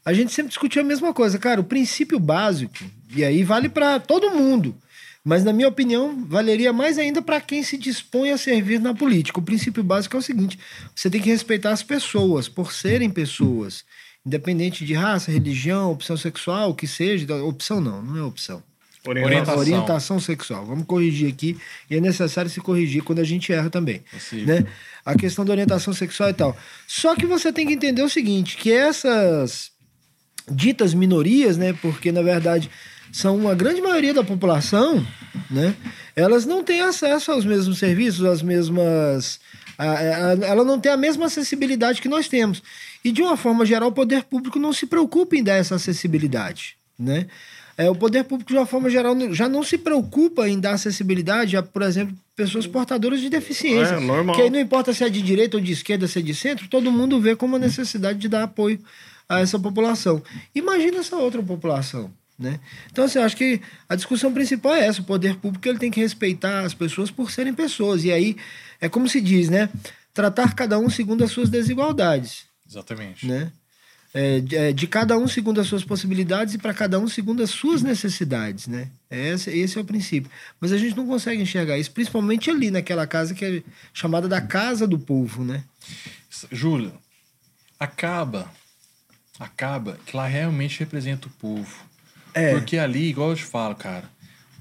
a gente sempre discutiu a mesma coisa. Cara, o princípio básico, e aí vale para todo mundo, mas na minha opinião, valeria mais ainda para quem se dispõe a servir na política. O princípio básico é o seguinte: você tem que respeitar as pessoas por serem pessoas, independente de raça, religião, opção sexual, o que seja. Opção não, não é opção. Orientação. Orientação. Sexual. Vamos corrigir aqui. E é necessário se corrigir quando a gente erra também. Possível. Né? A questão da orientação sexual e tal. Só que você tem que entender o seguinte: que essas ditas minorias, né? Porque na verdade são uma grande maioria da população, né? Elas não têm acesso aos mesmos serviços, às mesmas. a- a- ela não tem a mesma acessibilidade que nós temos. E de uma forma geral, o poder público não se preocupa em dar essa acessibilidade, né? É, o poder público, de uma forma geral, já não se preocupa em dar acessibilidade a, por exemplo, pessoas portadoras de deficiência. É, normal. Que aí não importa se é de direita ou de esquerda, se é de centro, todo mundo vê como a necessidade de dar apoio a essa população. Imagina essa outra população. Né? Então, assim, eu acho que a discussão principal é essa: o poder público ele tem que respeitar as pessoas por serem pessoas. E aí, é como se diz, né? Tratar cada um segundo as suas desigualdades Exatamente. né? É, de, é, de cada um segundo as suas possibilidades e para cada um segundo as suas necessidades, né? Esse, esse é o princípio. Mas a gente não consegue enxergar isso, principalmente ali naquela casa que é chamada da casa do povo, né? Júlio, acaba, acaba que lá realmente representa o povo. É. Porque ali, igual eu te falo, cara,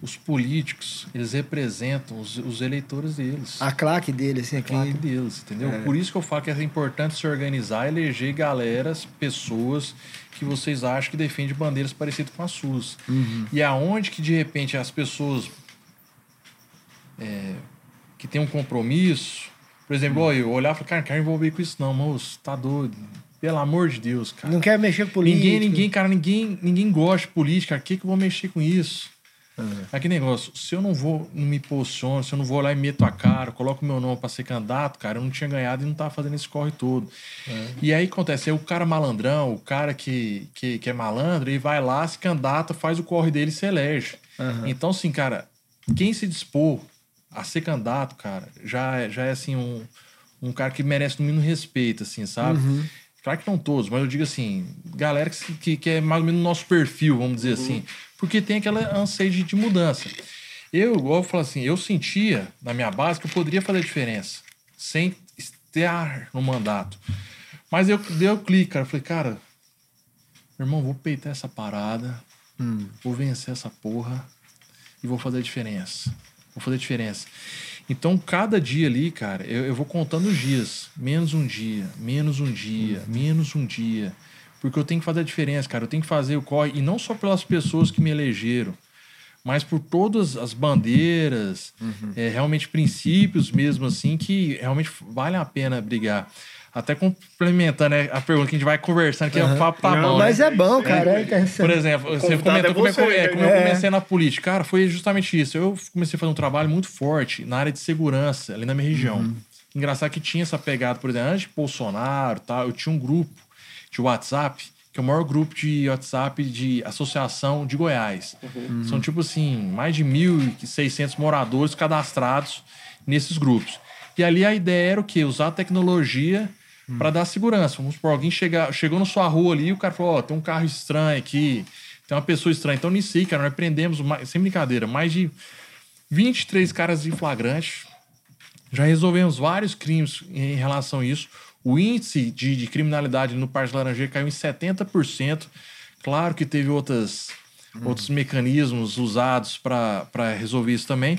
os políticos, eles representam os, os eleitores deles. A claque dele, assim, aqui. claque deles, entendeu? Por isso que eu falo que é importante se organizar, eleger galeras, pessoas que vocês acham que defendem bandeiras parecidas com as suas. E aonde que de repente as pessoas é, que tem um compromisso. Por exemplo, hum. eu olhar e falar, cara, não quero envolver com isso, não, moço, tá doido. Pelo amor de Deus, cara. Não quer mexer com política. Ninguém, ninguém, cara, ninguém, ninguém gosta de política. Por que, que eu vou mexer com isso? É. que negócio, se eu não vou, não me posiciono, se eu não vou lá e meto a cara, coloco meu nome para ser candidato, cara, eu não tinha ganhado e não tava fazendo esse corre todo. É. E aí acontece, aí o cara malandrão, o cara que, que, que, é malandro, ele vai lá, se candidata, faz o corre dele e se elege. Uhum. Então, assim, cara, quem se dispor a ser candidato, cara, já, é, já é assim um, um cara que merece no mínimo respeito, assim, sabe? Uhum. Claro que não todos, mas eu digo assim, galera que, que, que é mais ou menos o nosso perfil, vamos dizer uhum. assim porque tem aquela anseio de, de mudança. Eu, igual eu falo assim, eu sentia na minha base que eu poderia fazer diferença sem estar no mandato. Mas eu dei o clique, cara. Eu falei, cara, meu irmão, vou peitar essa parada, hum. vou vencer essa porra e vou fazer a diferença. Vou fazer a diferença. Então, cada dia ali, cara, eu, eu vou contando os dias. Menos um dia, menos um dia, hum. menos um dia. Porque eu tenho que fazer a diferença, cara. Eu tenho que fazer o corre, e não só pelas pessoas que me elegeram, mas por todas as bandeiras, uhum. é, realmente princípios mesmo, assim, que realmente vale a pena brigar. Até complementando né, a pergunta que a gente vai conversando, que uhum. é o papo tá bom. Mas né? é bom, cara. É, é, por exemplo, você comentou é como, você, é, como eu comecei na política. Cara, foi justamente isso. Eu comecei a fazer um trabalho muito forte na área de segurança, ali na minha região. Uhum. Engraçado que tinha essa pegada, por exemplo, antes de Bolsonaro, tá, eu tinha um grupo de WhatsApp, que é o maior grupo de WhatsApp de associação de Goiás. Uhum. São, tipo assim, mais de 1.600 moradores cadastrados nesses grupos. E ali a ideia era o quê? Usar a tecnologia uhum. para dar segurança. Vamos supor, alguém chegar, chegou na sua rua ali e o cara falou: Ó, oh, tem um carro estranho aqui, tem uma pessoa estranha. Então, nisso aí, cara, nós prendemos, sem brincadeira, mais de 23 caras em flagrante. Já resolvemos vários crimes em relação a isso. O índice de, de criminalidade no Parque Laranjeira caiu em 70%. Claro que teve outras, hum. outros mecanismos usados para resolver isso também.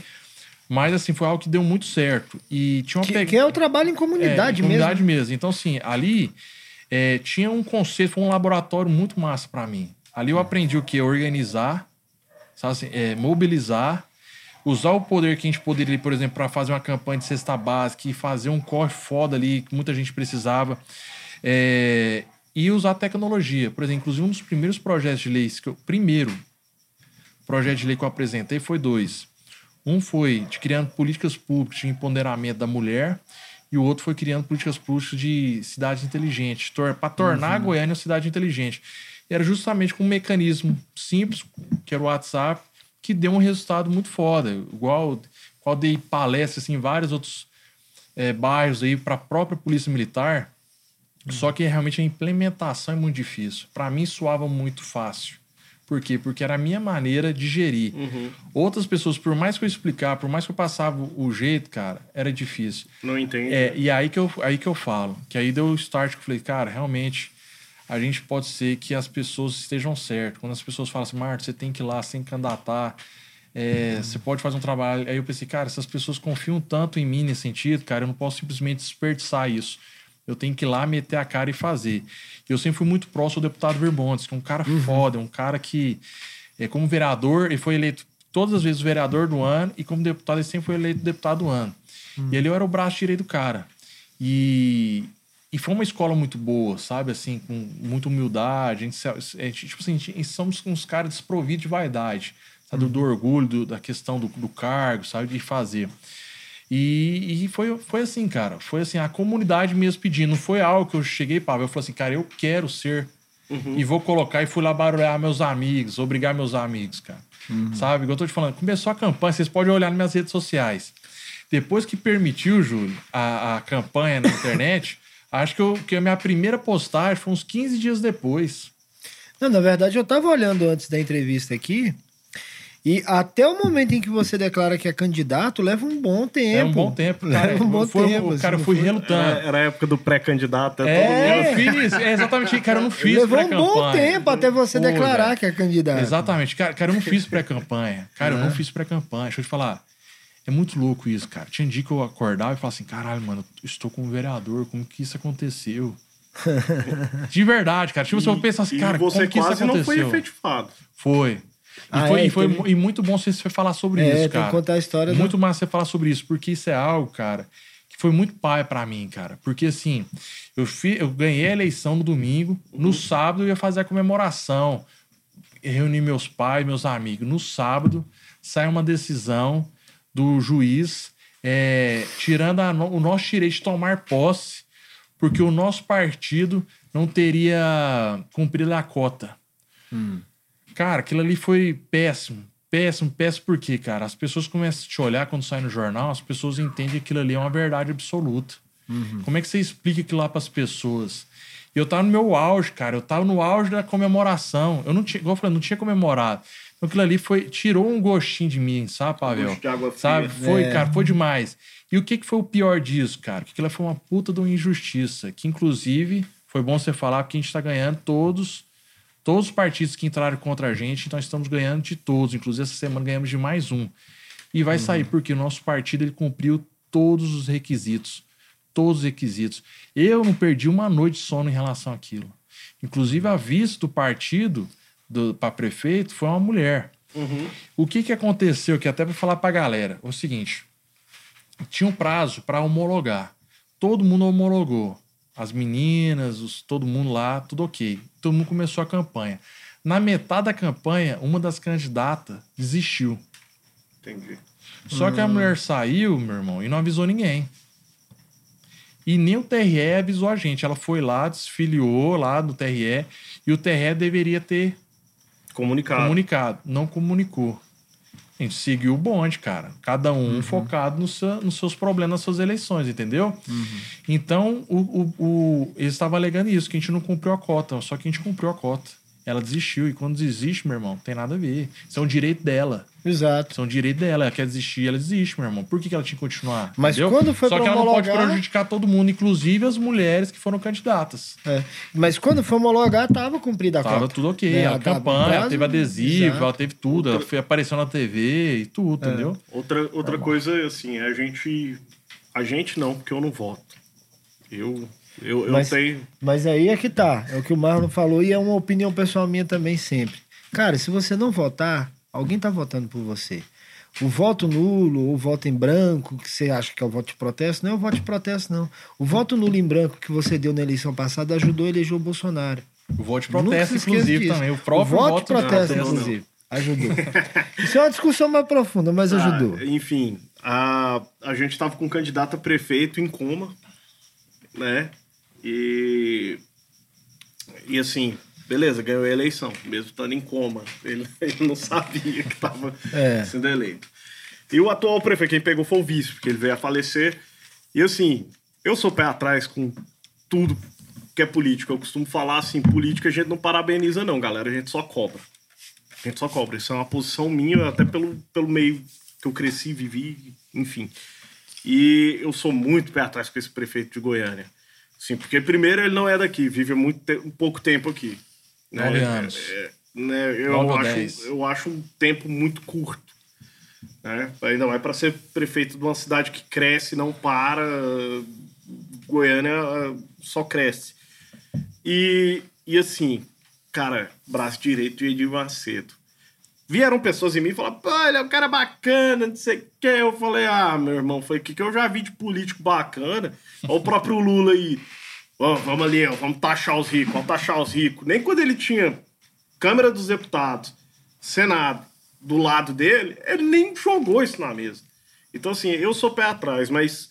Mas, assim, foi algo que deu muito certo. E tinha uma que, que é o trabalho em comunidade, é, em comunidade mesmo. mesmo. Então, assim, ali é, tinha um conceito, foi um laboratório muito massa para mim. Ali eu aprendi o que? Organizar, sabe assim, é, mobilizar usar o poder que a gente poderia, por exemplo, para fazer uma campanha de cesta básica e fazer um corre foda ali que muita gente precisava. É, e usar a tecnologia. Por exemplo, inclusive um dos primeiros projetos de lei, que eu, primeiro projeto de lei que eu apresentei foi dois. Um foi de criando políticas públicas de empoderamento da mulher e o outro foi criando políticas públicas de cidade inteligente, para tornar uhum. a Goiânia uma cidade inteligente. E era justamente com um mecanismo simples, que era o WhatsApp, que deu um resultado muito foda. Igual, qual dei palestras assim, em vários outros é, bairros aí para a própria Polícia Militar. Uhum. Só que realmente a implementação é muito difícil. Para mim soava muito fácil. Por quê? Porque era a minha maneira de gerir. Uhum. Outras pessoas, por mais que eu explicar, por mais que eu passava o jeito, cara, era difícil. Não entendo. É, e aí que, eu, aí que eu falo. Que aí deu o start que eu falei, cara, realmente a gente pode ser que as pessoas estejam certas. Quando as pessoas falam assim, Marta, você tem que ir lá sem candidatar, é, uhum. você pode fazer um trabalho. Aí eu pensei, cara, essas pessoas confiam tanto em mim nesse sentido, cara, eu não posso simplesmente desperdiçar isso. Eu tenho que ir lá, meter a cara e fazer. Eu sempre fui muito próximo ao deputado Verbontes, que é um cara uhum. foda, um cara que, é, como vereador, ele foi eleito todas as vezes vereador do ano e como deputado ele sempre foi eleito deputado do ano. Uhum. E ele era o braço direito do cara. E e foi uma escola muito boa, sabe? Assim, com muita humildade. A gente, a gente tipo assim, a gente, somos uns caras desprovidos de vaidade, sabe? Uhum. Do, do, orgulho, do, da questão do, do, cargo, sabe? De fazer. E, e, foi, foi assim, cara. Foi assim, a comunidade mesmo pedindo. Não foi algo que eu cheguei, Pablo. Eu falei assim, cara, eu quero ser. Uhum. E vou colocar e fui lá barulhar meus amigos, obrigar meus amigos, cara. Uhum. Sabe? Eu tô te falando, começou a campanha, vocês podem olhar nas minhas redes sociais. Depois que permitiu, Júlio, a, a campanha na internet. Acho que, eu, que a minha primeira postagem foi uns 15 dias depois. Não, na verdade, eu estava olhando antes da entrevista aqui. E até o momento em que você declara que é candidato, leva um bom tempo. É um bom tempo, cara. Leva um bom foi, tempo. O cara, eu fui relutando. Era, era, a época do pré-candidato. É, eu fiz. É exatamente, cara, eu não fiz Levou um bom tempo até você Pô, declarar velho. que é candidato. Exatamente. Cara, cara eu não fiz pré-campanha. Cara, é. eu não fiz pré-campanha. Deixa eu te falar. É muito louco isso, cara. Tinha dia que eu acordava e falava assim: caralho, mano, estou com um vereador, como que isso aconteceu? De verdade, cara. Tipo, e, se eu pensar assim, cara, você como que quase isso aconteceu? não foi efetivado. Foi. Ah, e, foi, é, e, foi, teve... e muito bom você falar sobre é, isso, cara. Tem que contar a história. Muito do... massa você falar sobre isso, porque isso é algo, cara, que foi muito pai para mim, cara. Porque assim, eu, fi, eu ganhei a eleição no domingo, no uhum. sábado eu ia fazer a comemoração, reunir meus pais, meus amigos. No sábado sai uma decisão do juiz é, tirando a, o nosso direito de tomar posse, porque o nosso partido não teria cumprido a cota. Hum. Cara, aquilo ali foi péssimo. Péssimo, péssimo por quê, cara? As pessoas começam a te olhar quando sai no jornal, as pessoas entendem que aquilo ali é uma verdade absoluta. Uhum. Como é que você explica aquilo lá para as pessoas? Eu tava no meu auge, cara. Eu tava no auge da comemoração. Eu não tinha, igual eu falei, não tinha comemorado. Então aquilo ali foi, tirou um gostinho de mim, sabe, Pavel? De água fria. Sabe? Foi, é. cara, foi demais. E o que, que foi o pior disso, cara? Que aquilo foi uma puta de uma injustiça. Que, inclusive, foi bom você falar, porque a gente tá ganhando todos, todos os partidos que entraram contra a gente, nós estamos ganhando de todos. Inclusive, essa semana ganhamos de mais um. E vai uhum. sair, porque o nosso partido ele cumpriu todos os requisitos. Todos os requisitos. Eu não perdi uma noite de sono em relação àquilo. Inclusive, a vista do partido para prefeito foi uma mulher. Uhum. O que, que aconteceu, que até para falar para a galera, é o seguinte: tinha um prazo para homologar. Todo mundo homologou. As meninas, os, todo mundo lá, tudo ok. Todo mundo começou a campanha. Na metade da campanha, uma das candidatas desistiu. Entendi. Só hum. que a hum. mulher saiu, meu irmão, e não avisou ninguém. E nem o TRE avisou a gente. Ela foi lá, desfiliou lá do TRE, e o TRE deveria ter Comunicado. Comunicado. Não comunicou. A gente seguiu o bonde, cara. Cada um uhum. focado no seu, nos seus problemas, nas suas eleições, entendeu? Uhum. Então, o, o, o, eles estavam alegando isso, que a gente não cumpriu a cota. Só que a gente cumpriu a cota. Ela desistiu. E quando desiste, meu irmão, tem nada a ver. Isso é um direito dela. Exato. É um direito dela. Ela quer desistir, ela desiste, meu irmão. Por que, que ela tinha que continuar? Mas entendeu? quando foi Só que ela não pode prejudicar todo mundo, inclusive as mulheres que foram candidatas. É. Mas quando foi homologar, tava cumprida a tava cota. Tava tudo ok. É, a campanha, ela teve adesivo, Exato. ela teve tudo. Outra... Ela foi, apareceu na TV e tudo, é. entendeu? Outra, outra coisa, assim, a gente... A gente não, porque eu não voto. Eu eu, eu mas, tenho. Mas aí é que tá. É o que o Marlon falou e é uma opinião pessoal minha também sempre. Cara, se você não votar, alguém tá votando por você. O voto nulo ou o voto em branco, que você acha que é o voto de protesto, não é o voto de protesto, não. O voto nulo em branco que você deu na eleição passada ajudou a eleger o Bolsonaro. O voto de protesto, inclusive, disso. também. O próprio o voto, voto de protesto, não, inclusive. Não. Ajudou. Isso é uma discussão mais profunda, mas ah, ajudou. Enfim, a, a gente estava com um candidato a prefeito em coma, né? E, e assim, beleza, ganhou a eleição, mesmo estando em coma. Ele, ele não sabia que estava é. sendo eleito. E o atual prefeito, quem pegou foi o vice, porque ele veio a falecer. E assim, eu sou pé atrás com tudo que é político. Eu costumo falar assim, política a gente não parabeniza não, galera, a gente só cobra. A gente só cobra. Isso é uma posição minha, até pelo, pelo meio que eu cresci, vivi, enfim. E eu sou muito pé atrás com esse prefeito de Goiânia. Sim, porque primeiro ele não é daqui, vive muito te um pouco tempo aqui. Né? Nove anos. É, né? eu, acho, eu acho um tempo muito curto. Né? Ainda mais para ser prefeito de uma cidade que cresce, não para. Goiânia só cresce. E, e assim, cara, braço direito de Edir Macedo. Vieram pessoas em mim e falaram, pô, ele é um cara bacana, não sei o que. Eu falei, ah, meu irmão, foi o que eu já vi de político bacana. Olha o próprio Lula aí. Oh, vamos ali, vamos taxar os ricos, vamos taxar os ricos. Nem quando ele tinha Câmara dos Deputados, Senado do lado dele, ele nem jogou isso na mesa. Então, assim, eu sou pé atrás, mas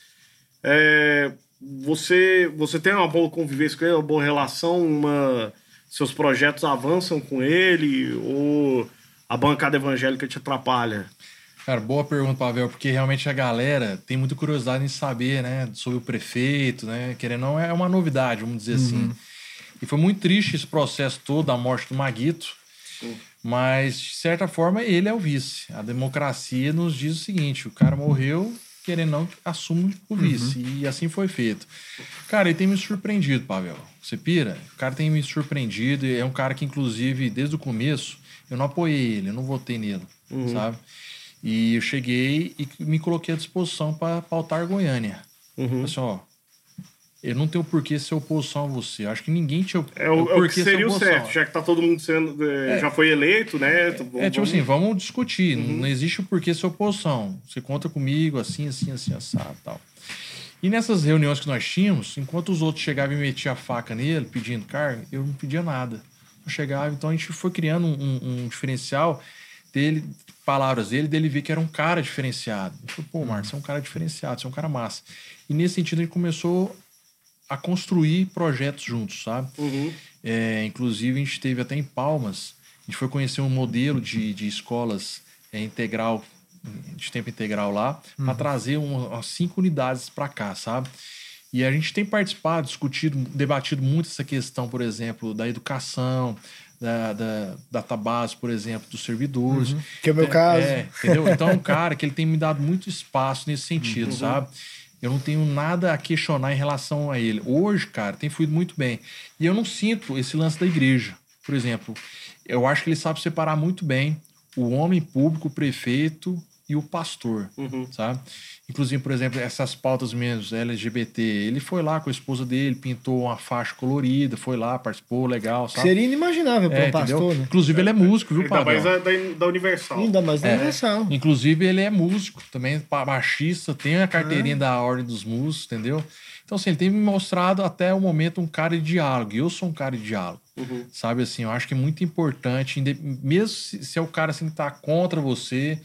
é, você, você tem uma boa convivência com ele, uma boa relação, uma, seus projetos avançam com ele, ou a bancada evangélica te atrapalha? Cara, boa pergunta, Pavel, porque realmente a galera tem muita curiosidade em saber, né, sobre o prefeito, né, querendo não é uma novidade, vamos dizer assim. uhum. assim. E foi muito triste esse processo todo, a morte do Maguito, mas de certa forma ele é o vice. A democracia nos diz o seguinte: o cara morreu, querendo não, assume o vice. Uhum. E assim foi feito. Cara, ele tem me surpreendido, Pavel. Você pira? O cara tem me surpreendido, é um cara que, inclusive, desde o começo eu não apoiei ele, eu não votei nele, uhum. sabe? E eu cheguei e me coloquei à disposição para pautar Goiânia. Uhum. Assim, ó, eu não tenho por que ser oposição a você. Eu acho que ninguém tinha é o, é o que seria o certo, já que tá todo mundo sendo. É, já foi eleito, né? É, vamos, é tipo assim, vamos discutir. Uhum. Não existe o porquê ser oposição. Você conta comigo, assim, assim, assim, assado tal. E nessas reuniões que nós tínhamos, enquanto os outros chegavam e metiam a faca nele, pedindo carga, eu não pedia nada. Eu chegava, então a gente foi criando um, um, um diferencial dele, palavras dele, dele ver que era um cara diferenciado. Eu falei, pô, Marcos, você é um cara diferenciado, você é um cara massa. E nesse sentido a gente começou a construir projetos juntos, sabe? Uhum. É, inclusive, a gente teve até em Palmas, a gente foi conhecer um modelo de, de escolas é, integral, de tempo integral lá, uhum. para trazer umas cinco unidades para cá, sabe? E a gente tem participado, discutido, debatido muito essa questão, por exemplo, da educação, da, da database, por exemplo, dos servidores. Uhum. Que é o meu é, caso. É, entendeu? Então é um cara que ele tem me dado muito espaço nesse sentido, uhum. sabe? Eu não tenho nada a questionar em relação a ele. Hoje, cara, tem fluído muito bem. E eu não sinto esse lance da igreja. Por exemplo, eu acho que ele sabe separar muito bem o homem público, o prefeito e o pastor, uhum. sabe? Inclusive, por exemplo, essas pautas mesmo, LGBT, ele foi lá com a esposa dele, pintou uma faixa colorida, foi lá, participou, legal, sabe? Seria inimaginável para é, um pastor, né? Inclusive, ele é músico, viu, Ainda mais da, da Universal. Ainda mais da é, Universal. Inclusive, ele é músico, também machista, tem a carteirinha ah. da Ordem dos Músicos, entendeu? Então, assim, ele tem me mostrado até o momento um cara de diálogo, e eu sou um cara de diálogo. Uhum. Sabe assim, eu acho que é muito importante, mesmo se, se é o cara assim que tá contra você,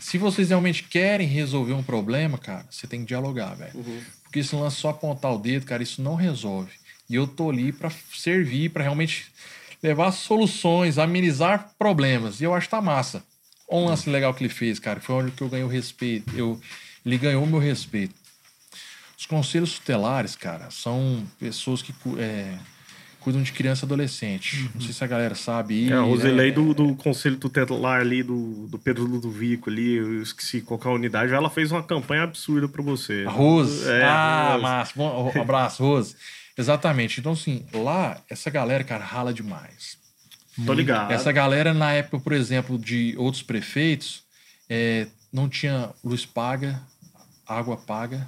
se vocês realmente querem resolver um problema, cara, você tem que dialogar, velho. Uhum. Porque se não é só apontar o dedo, cara, isso não resolve. E eu tô ali para servir, para realmente levar soluções, amenizar problemas. E eu acho que tá massa. Um lance legal que ele fez, cara, foi onde que eu ganhei o respeito. Eu, ele ganhou o meu respeito. Os conselhos tutelares, cara, são pessoas que é, cuidam de criança e adolescente. Uhum. Não sei se a galera sabe. é, a Roselei é, do, do Conselho Tutelar ali, do, do Pedro Ludovico ali, eu esqueci qual é a unidade, ela fez uma campanha absurda para você. A Rose. É, ah, Rose. massa. Bom, um abraço, Rose. Exatamente. Então, assim, lá, essa galera, cara, rala demais. Tô ligado. Essa galera, na época, por exemplo, de outros prefeitos, é, não tinha luz paga, água paga,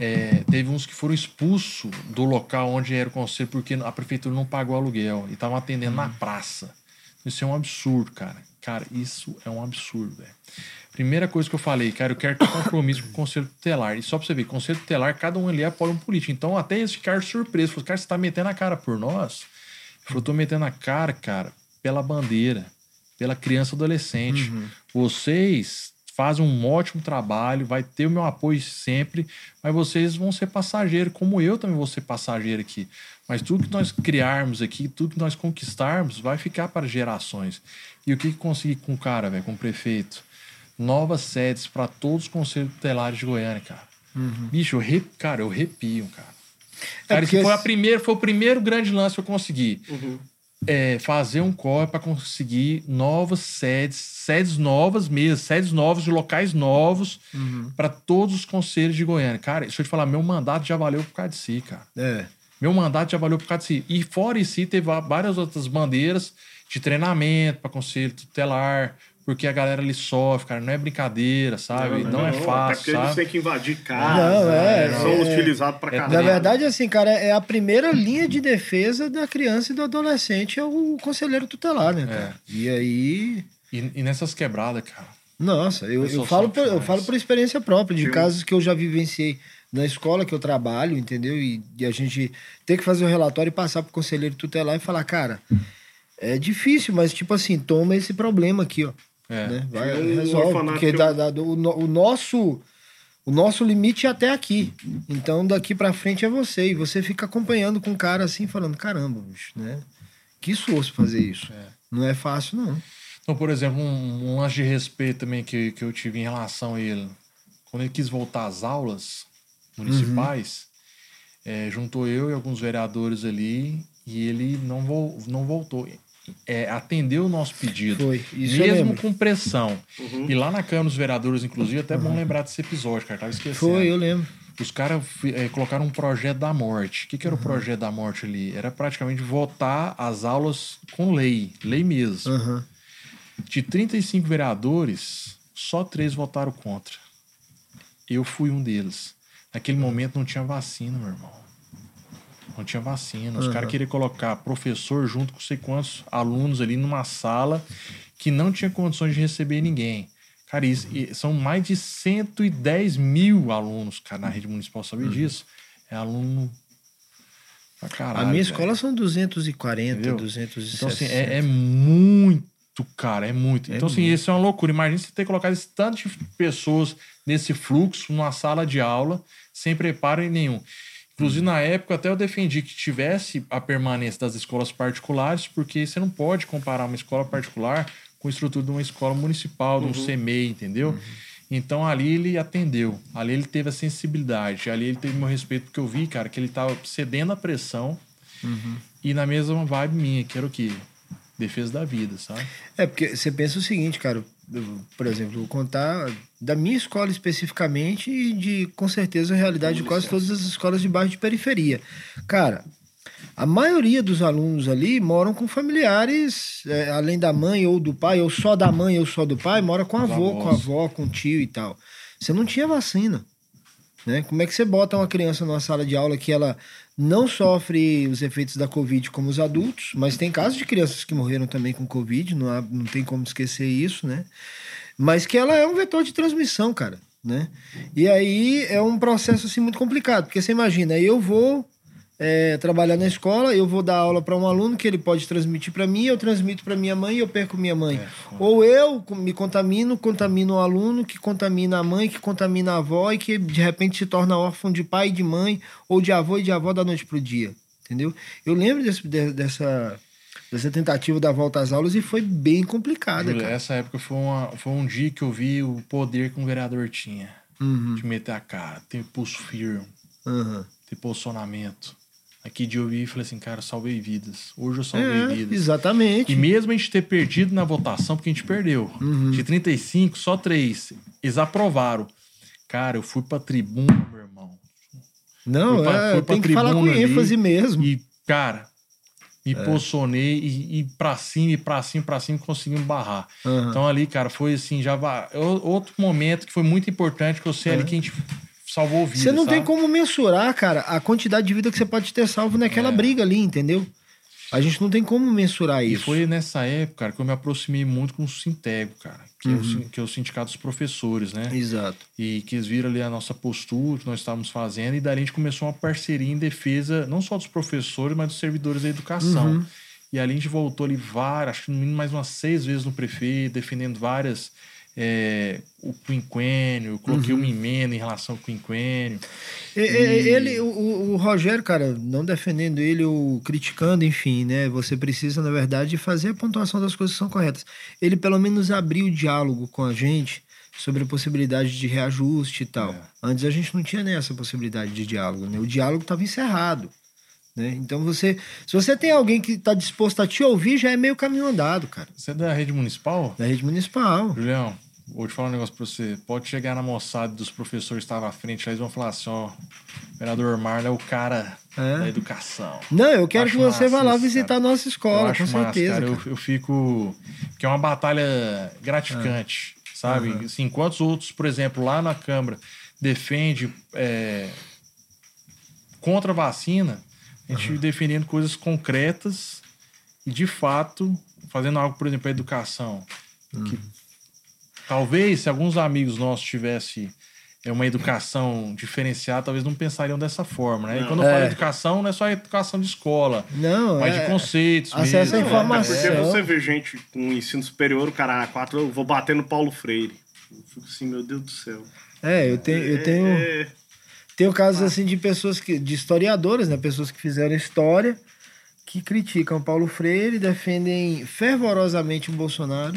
é, teve uns que foram expulsos do local onde era o conselho porque a prefeitura não pagou aluguel e estavam atendendo na praça. Isso é um absurdo, cara. Cara, isso é um absurdo, velho. Primeira coisa que eu falei, cara, eu quero ter compromisso com o conselho tutelar. E só pra você ver, conselho tutelar, cada um ali apoia um político. Então, até eles ficaram surpresos. Falaram, cara, você tá metendo a cara por nós? Eu falei, tô metendo a cara, cara, pela bandeira, pela criança adolescente. Uhum. Vocês fazem um ótimo trabalho, vai ter o meu apoio sempre, mas vocês vão ser passageiros, como eu também vou ser passageiro aqui. Mas tudo que nós criarmos aqui, tudo que nós conquistarmos, vai ficar para gerações. E o que, que consegui com o cara, velho, com o prefeito? Novas sedes para todos os conselhos tutelares de Goiânia, cara. Uhum. Bicho, eu re... cara, eu arrepio, cara. É cara, foi, a primeira, foi o primeiro grande lance que eu consegui. Uhum é, fazer um corre para conseguir novas sedes, sedes novas mesmo, sedes novas de locais novos uhum. para todos os conselhos de Goiânia. Cara, deixa eu te falar, meu mandato já valeu por causa de si, cara. É. Meu mandato já valeu por causa de si. E fora em si, teve várias outras bandeiras de treinamento para conselho tutelar, porque a galera ali sofre, cara, não é brincadeira, sabe? Não, não, não é fácil, porque sabe? eles têm que invadir casa, não, é, né? são é, utilizados para caramba. Na verdade, assim, cara, é a primeira linha de defesa da criança e do adolescente é o conselheiro tutelar, né, cara? É. E aí... E, e, nessas quebradas, cara? Nossa, eu, eu, falo, por, eu falo por experiência própria, de Sim. casos que eu já vivenciei na escola que eu trabalho, entendeu? E, e a gente tem que fazer o um relatório e passar pro conselheiro tutelar e falar, cara, é difícil, mas tipo assim, toma esse problema aqui, ó. É. Né? Vai, um resolve, porque da, da, do, o, nosso o nosso limite é até aqui. Então daqui para frente é você e você fica acompanhando com o cara assim falando, caramba, bicho, né? Que esforço fazer isso. É. Não é fácil não. Então, por exemplo, um, um lance de respeito também que, que eu tive em relação a ele, quando ele quis voltar às aulas municipais, uhum. é, juntou eu e alguns vereadores ali e ele não, vo, não voltou é, atendeu o nosso pedido, Foi, mesmo com pressão. Uhum. E lá na Câmara dos Vereadores, inclusive, até é bom lembrar desse episódio, cara, tava esquecendo. Foi, eu lembro. Os caras é, colocaram um projeto da morte. O que, que era uhum. o projeto da morte ali? Era praticamente votar as aulas com lei, lei mesmo. Uhum. De 35 vereadores, só três votaram contra. Eu fui um deles. naquele momento não tinha vacina, meu irmão. Não tinha vacina. Os caras queriam colocar professor junto com sei quantos alunos ali numa sala que não tinha condições de receber ninguém. Cara, isso, e são mais de 110 mil alunos, cara, na rede municipal, sabia disso? É aluno pra caralho. a minha velho. escola são 240, Entendeu? 260. Então, assim, é, é muito, cara, é muito. então, assim, isso é uma loucura. Imagina você ter colocado esse tanto de pessoas nesse fluxo, numa sala de aula, sem preparo nenhum. Inclusive, na época, até eu defendi que tivesse a permanência das escolas particulares, porque você não pode comparar uma escola particular com a estrutura de uma escola municipal, de um CMEI, entendeu? Então, ali ele atendeu. Ali ele teve a sensibilidade. Ali ele teve meu respeito, porque eu vi, cara, que ele tava cedendo à pressão e na mesma vibe minha, que era o quê? Defesa da vida, sabe? É, porque você pensa o seguinte, cara. Por exemplo, vou contar da minha escola especificamente e de, com certeza, a realidade de quase todas as escolas de bairro de periferia. Cara, a maioria dos alunos ali moram com familiares, é, além da mãe ou do pai, ou só da mãe ou só do pai, mora com avô, com avó, com tio e tal. Você não tinha vacina. Né? Como é que você bota uma criança numa sala de aula que ela não sofre os efeitos da Covid como os adultos, mas tem casos de crianças que morreram também com Covid, não, há- não tem como esquecer isso, né? Mas que ela é um vetor de transmissão, cara, né? E aí é um processo assim muito complicado, porque você imagina, eu vou é, trabalhar na escola, eu vou dar aula para um aluno que ele pode transmitir para mim, eu transmito para minha mãe e eu perco minha mãe. Ou eu me contamino, contamino o aluno, que contamina a mãe, que contamina a avó e que de repente se torna órfão de pai e de mãe, ou de avô e de avó da noite pro dia. Entendeu? Eu lembro desse- de- dessa, dessa tentativa da volta às aulas e foi bem complicada, Júlio, cara. essa época foi, uma, foi um dia que eu vi o poder que um vereador tinha. Uhum, De meter a cara, ter pulso firme, uhum. ter posicionamento. Aqui de eu vi e falei assim, cara, salvei vidas. Hoje eu salvei É, vidas. exatamente. E mesmo a gente ter perdido na votação, porque a gente perdeu. Uhum. De 35, só três. Eles aprovaram. Cara, eu fui pra tribuna, meu irmão. Não, Fui pra- é, fui pra tem que falar com tribuna ali ênfase mesmo. E, cara, me É. posicionei e, e pra cima, e pra cima, pra cima, conseguimos barrar. Aham. Então ali, cara, foi assim, já outro momento que foi muito importante, que eu sei ali que a gente salvou vidas. Você não tem sabe? como mensurar, cara, a quantidade de vida que você pode ter salvo naquela É. briga ali, entendeu? A gente não tem como mensurar E isso. foi nessa época, cara, que eu me aproximei muito com o Sintego, cara, que, é o, Uhum. que é o Sindicato dos Professores, né? Exato. E que eles viram ali a nossa postura, que nós estávamos fazendo, e daí a gente começou uma parceria em defesa, não só dos professores, mas dos servidores da educação. Uhum. E ali a gente voltou ali várias, acho que no mínimo mais umas seis vezes no prefeito, defendendo várias. É, o quinquênio, eu coloquei Uhum. uma emenda em relação ao quinquênio. E- e- Ele, o, o- o Rogério, cara, não defendendo ele ou criticando, enfim, né? Você precisa, na verdade, fazer a pontuação das coisas que são corretas. Ele pelo menos abriu o diálogo com a gente sobre a possibilidade de reajuste e tal. É. Antes a gente não tinha nem essa possibilidade de diálogo, né? O diálogo estava encerrado. Né? Então você, se você tem alguém que está disposto a te ouvir, já é meio caminho andado, cara. Você é da rede municipal? Da rede municipal. Julião, vou te falar um negócio pra você. Pode chegar na moçada dos professores que estavam à frente, aí eles vão falar assim: ó, o vereador Marlon é o cara É. da educação. Não, eu quero Acho que você vá lá massa visitar cara. a nossa escola, com massa, certeza. cara. Eu, cara. eu fico. Que é uma batalha gratificante, sabe? Assim, enquanto os outros, por exemplo, lá na Câmara, defende é, contra a vacina, a gente defendendo coisas concretas e, de fato, fazendo algo, por exemplo, a educação. Que talvez, se alguns amigos nossos tivessem é, uma educação diferenciada, talvez não pensariam dessa forma, né? E quando eu É. falo educação, não é só educação de escola, Não, mas é... de conceitos acesso à mesmo. informação. Até porque você vê gente com ensino superior, o cara, ah, quatro, eu vou bater no Paulo Freire. Eu fico assim, meu Deus do céu. É, eu tenho, eu tenho, É, tenho casos assim de pessoas que, de historiadores, né? Pessoas que fizeram história, que criticam Paulo Freire, defendem fervorosamente o Bolsonaro.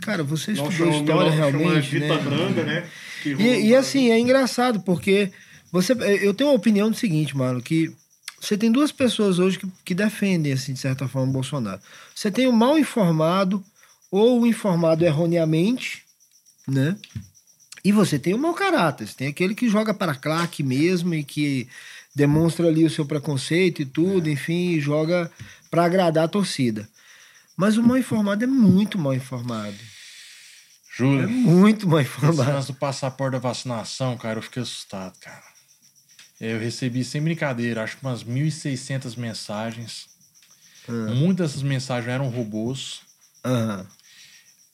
Cara, você estudou chamamos- história realmente, né? Branda, né? E, e assim, é engraçado, porque você, eu tenho uma opinião do seguinte, mano, que você tem duas pessoas hoje que, que defendem, assim, de certa forma, o Bolsonaro. Você tem o mal informado ou o informado erroneamente, né? E você tem o mau caráter. Você tem aquele que joga para claque mesmo e que demonstra ali o seu preconceito e tudo, enfim, e joga para agradar a torcida. Mas o mal informado é muito mal informado. É Júlio, muito mal esse informado. lance do passaporte da vacinação, cara, eu fiquei assustado, cara. Eu recebi, sem brincadeira, acho que umas 1.600 mensagens. Muitas dessas mensagens eram robôs. Aham.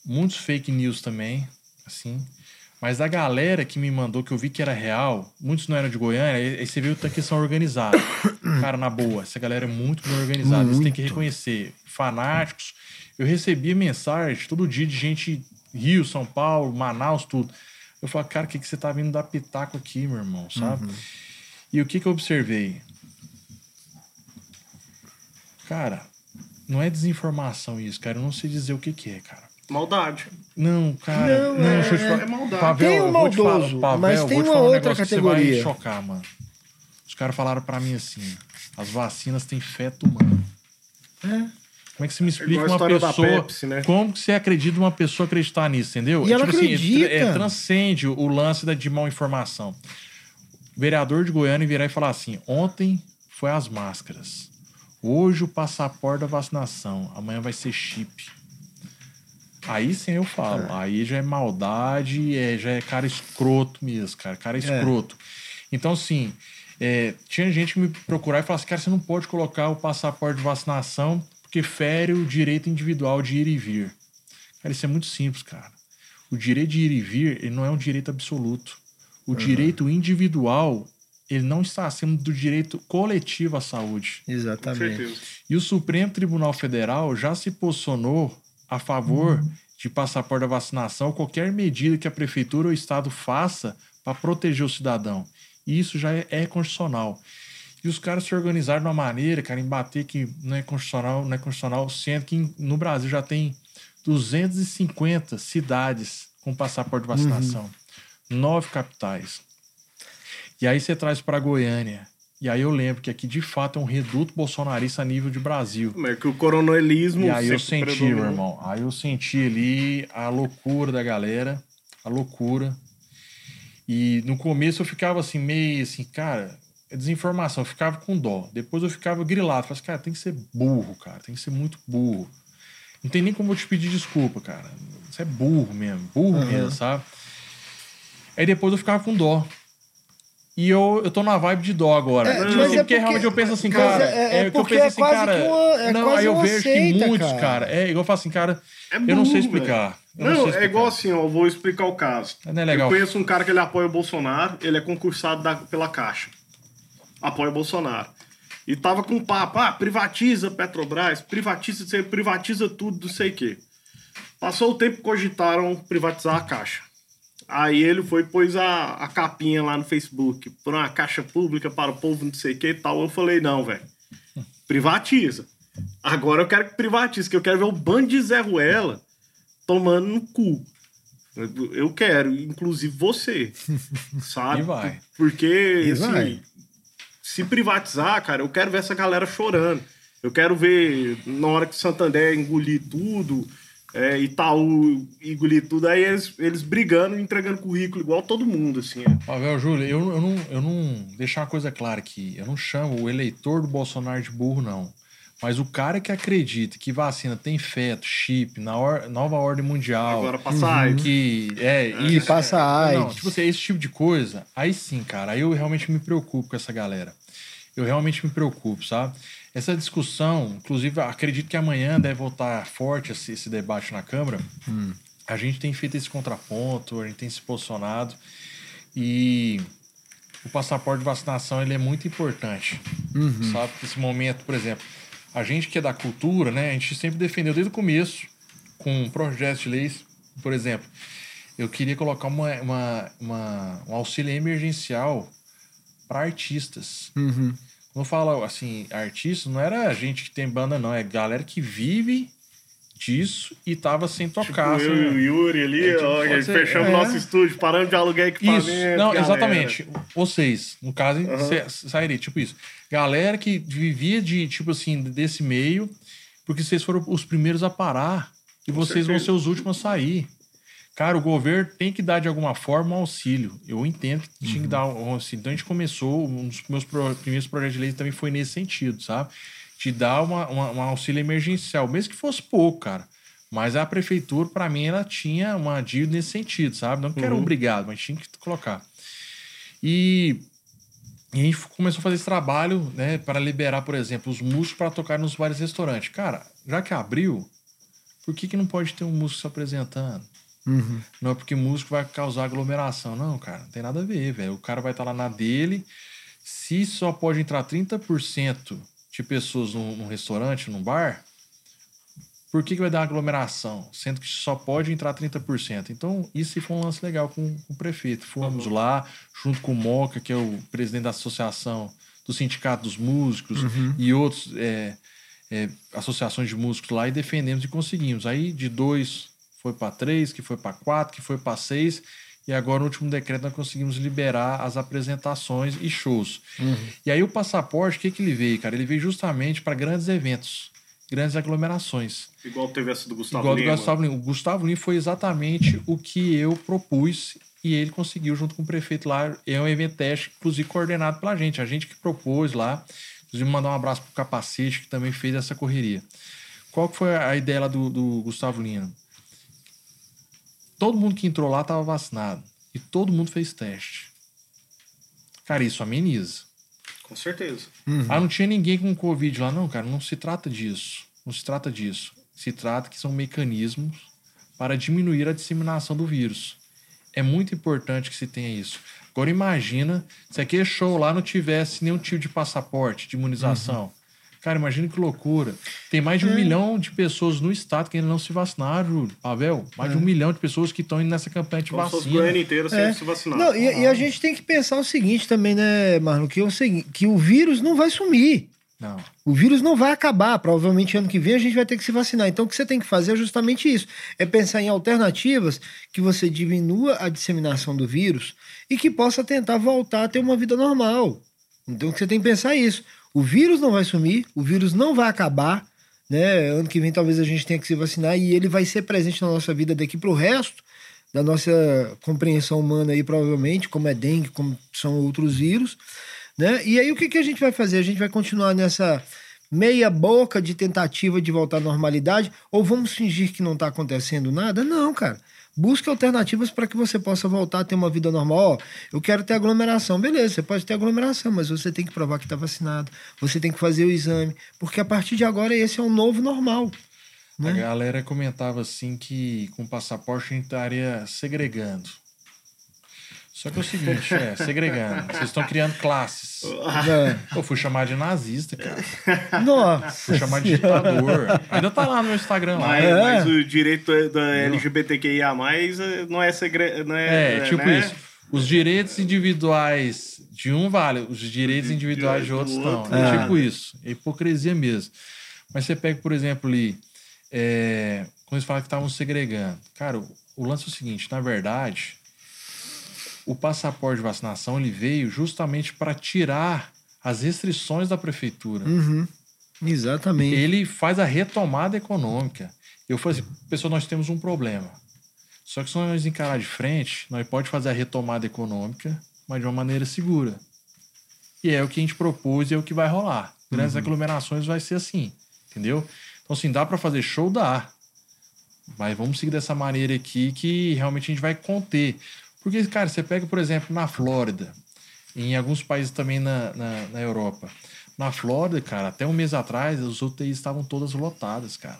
Muitos fake news também, assim. Mas a galera que me mandou, que eu vi que era real, muitos não eram de Goiânia, aí você viu que são organizados. Cara, na boa, essa galera é muito bem organizada, você tem que reconhecer. Fanáticos. Eu recebia mensagem todo dia de gente Rio, São Paulo, Manaus, tudo. Eu falo, cara, o que, que você tá vindo dar pitaco aqui, meu irmão, sabe? E o que, que eu observei? Cara, não é desinformação isso, cara. Eu não sei dizer o que, que é, cara. Maldade. Não, cara. Não, Não, é- deixa eu te falar. é maldade. Pavel, Tem o eu vou te falar- maldoso, Pavel, mas eu tem vou te uma falar um outra negócio que categoria. Você vai chocar, mano. Os caras falaram pra mim assim: as vacinas têm feto humano. É. Como é que você me explica a uma pessoa. Pepsi, né? Como que você acredita uma pessoa acreditar nisso, entendeu? E ela assim, acredita. É, transcende o lance da, de mal informação. O vereador de Goiânia virar e falar assim: ontem foi as máscaras. Hoje o passaporte da vacinação. Amanhã vai ser chip. Aí sim eu falo. Aí já é maldade, é, já é cara escroto mesmo, cara. Cara escroto. Então, assim, é, tinha gente que me procurar e falar assim, cara, você não pode colocar o passaporte de vacinação porque fere o direito individual de ir e vir. Cara, isso é muito simples, cara. O direito de ir e vir, ele não é um direito absoluto. O direito individual, ele não está acima do direito coletivo à saúde. Exatamente. E o Supremo Tribunal Federal já se posicionou a favor de passaporte da vacinação, qualquer medida que a prefeitura ou o estado faça para proteger o cidadão. E isso já é, é constitucional. E os caras se organizaram de uma maneira, cara, em bater que não é constitucional, não é constitucional, sendo que no Brasil já tem 250 cidades com passaporte de vacinação. Nove capitais. E aí você traz para Goiânia. E aí eu lembro que aqui de fato é um reduto bolsonarista a nível de Brasil. Como é que o coronelismo. E aí eu senti, meu irmão. Aí eu senti ali a loucura da galera, a loucura. E no começo eu ficava assim, meio assim, cara, é desinformação, eu ficava com dó. Depois eu ficava grilado, falava assim, cara, tem que ser burro, cara, tem que ser muito burro. Não tem nem como eu te pedir desculpa, cara. Você é burro mesmo, burro mesmo, sabe? Aí depois eu ficava com dó. E eu, eu tô na vibe de dó agora. É, Tipo assim, é porque, porque- realmente eu penso assim, cara. é- é É, que eu porque penso é assim, quase cara. que uma- é não, quase aí eu uma vejo que seita, muitos, cara. cara. É, igual eu falo assim, cara. É eu não burro, sei explicar. Eu Não, sei é explicar. igual assim, ó, eu vou explicar o caso. Não é legal. Eu conheço um cara que ele apoia o Bolsonaro, ele é concursado da- pela Caixa. Apoia o Bolsonaro. E tava com papo, ah, privatiza Petrobras, privatiza, privatiza tudo, não sei o quê. Passou o tempo, cogitaram privatizar a Caixa. Aí ele foi e pôs a, a capinha lá no Facebook, por uma caixa pública para o povo, não sei o que e tal. Eu falei, não, velho, privatiza. Agora eu quero que privatize, que eu quero ver o bando de Zé Ruela tomando no cu. Eu- quero, inclusive você, sabe? E vai. Porque, E assim, vai. se privatizar, cara, eu quero ver essa galera chorando. Eu quero ver na hora que Santander engolir tudo, é, Itaú engolir tudo, aí eles, eles brigando, entregando currículo igual todo mundo, assim. é. Pavel, Júlio, eu, eu, não, eu não. Deixar uma coisa clara aqui. Eu não chamo o eleitor do Bolsonaro de burro, não. Mas o cara que acredita que vacina tem feto, chip, na or- nova ordem mundial. Agora passar AIDS. que é Que isso. passa AIDS. Não, tipo assim, esse tipo de coisa, aí sim, cara, aí eu realmente me preocupo com essa galera. Eu realmente me preocupo, sabe? Essa discussão, inclusive, acredito que amanhã deve voltar forte esse, esse debate na Câmara. A gente tem feito esse contraponto, a gente tem se posicionado e o passaporte de vacinação ele é muito importante, sabe? Nesse momento, por exemplo, a gente que é da cultura, né? A gente sempre defendeu desde o começo com projetos de leis, por exemplo, eu queria colocar uma, uma, uma- um auxílio emergencial para artistas. Uhum. Quando eu falo assim, artista, não era gente que tem banda, não. É galera que vive disso e tava sem tocar. Tipo, assim, eu e o Yuri ali, É, tipo, ó, fechamos é. nosso estúdio, paramos de alugar equipamento. Isso, não, galera. exatamente. Vocês, no caso, cê- sairia, tipo isso. Galera que vivia de, tipo assim, desse meio, porque vocês foram os primeiros a parar e vocês vão certeza. ser os últimos a sair. Cara, o governo tem que dar de alguma forma um auxílio. Eu entendo que tinha que dar um auxílio. Então a gente começou, um dos meus primeiros projetos de lei também foi nesse sentido, sabe? De dar uma, uma- um auxílio emergencial, mesmo que fosse pouco, cara. Mas a prefeitura, para mim, ela tinha uma dívida nesse sentido, sabe? Não que era obrigado, mas tinha que colocar. E E a gente começou a fazer esse trabalho, né, para liberar, por exemplo, os músicos para tocar nos vários restaurantes. Cara, já que abriu, por que, que não pode ter um músico se apresentando? Uhum. Não é porque músico vai causar aglomeração. Não, cara, não tem nada a ver, velho. O cara vai estar lá na dele. Se só pode entrar 30% de pessoas num, num restaurante, num bar, por que, que vai dar aglomeração? Sendo que só pode entrar 30%. Então, isso foi um lance legal com, com o prefeito. Fomos lá, junto com o Moca, que é o presidente da associação do Sindicato dos Músicos e outros é, é, associações de músicos lá, e defendemos e conseguimos. Aí, de dois, foi para três, que foi para quatro, que foi para seis. E agora, no último decreto, nós conseguimos liberar as apresentações e shows. E aí, o passaporte, o que, que ele veio, cara? Ele veio justamente para grandes eventos, grandes aglomerações. Igual teve essa do Gustavo Igual do Lima. Gustavo Lima. O Gustavo Lima foi exatamente o que eu propus e ele conseguiu junto com o prefeito lá. É um evento teste, inclusive coordenado pela gente. A gente que propôs lá. Inclusive, mandar um abraço pro Capacete, que também fez essa correria. Qual que foi a ideia lá do, do Gustavo Lima? Todo mundo que entrou lá estava vacinado. E todo mundo fez teste. Cara, isso ameniza. Com certeza. Ah, não tinha ninguém com Covid lá. Não, cara, não se trata disso. Não se trata disso. Se trata que são mecanismos para diminuir a disseminação do vírus. É muito importante que se tenha isso. Agora imagina se aquele show lá não tivesse nenhum tipo de passaporte de imunização. Cara, imagina que loucura. Tem mais de um milhão de pessoas no estado que ainda não se vacinaram, Júlio. Pavel, mais de um milhão de pessoas que estão indo nessa campanha de Como se fosse vacina. Inteira sem É. se vacinar. Não, e, e a gente tem que pensar o seguinte também, né, Marlon? Que, é o seguinte, que o vírus não vai sumir. Não. O vírus não vai acabar. Provavelmente ano que vem a gente vai ter que se vacinar. Então o que você tem que fazer é justamente isso: é pensar em alternativas que você diminua a disseminação do vírus e que possa tentar voltar a ter uma vida normal. Então você tem que pensar isso. O vírus não vai sumir, o vírus não vai acabar. Né? Ano que vem talvez a gente tenha que se vacinar e ele vai ser presente na nossa vida daqui para o resto da nossa compreensão humana aí, provavelmente, como é dengue, como são outros vírus. Né? E aí o que, que a gente vai fazer? A gente vai continuar nessa meia boca de tentativa de voltar à normalidade ou vamos fingir que não está acontecendo nada? Não, cara. Busque alternativas para que você possa voltar a ter uma vida normal. Ó, eu quero ter aglomeração. Beleza, você pode ter aglomeração, mas você tem que provar que está vacinado. Você tem que fazer o exame. Porque a partir de agora esse é o novo normal. A galera comentava assim que com passaporte a gente estaria segregando. Só que é o seguinte, é, segregando. Vocês estão criando classes. É. Eu fui chamar de nazista, cara. Nossa. Fui chamar de ditador. Ainda tá lá no meu Instagram lá. Mas, É. mas o direito da LGBTQIA+, não é segredo, não é... É, tipo né? isso. Os direitos individuais de um vale, os direitos individuais de outros não. outro, É é. tipo isso. É hipocrisia mesmo. Mas você pega, por exemplo, ali, é, quando eles falam que estavam segregando. Cara, o, o lance é o seguinte: na verdade, o passaporte de vacinação ele veio justamente para tirar as restrições da prefeitura. Uhum. Exatamente. Ele faz a retomada econômica. Eu falei assim, pessoal, nós temos um problema. Só que se nós encarar de frente, nós pode fazer a retomada econômica, mas de uma maneira segura. E é o que a gente propôs e é o que vai rolar. Grandes aglomerações vai ser assim, entendeu? Então, assim, dá para fazer show? Dá. Mas vamos seguir dessa maneira aqui que realmente a gente vai conter. Porque, cara, você pega, por exemplo, na Flórida, em alguns países também na, na, na Europa. Na Flórida, cara, até um mês atrás, as UTIs estavam todas lotadas, cara.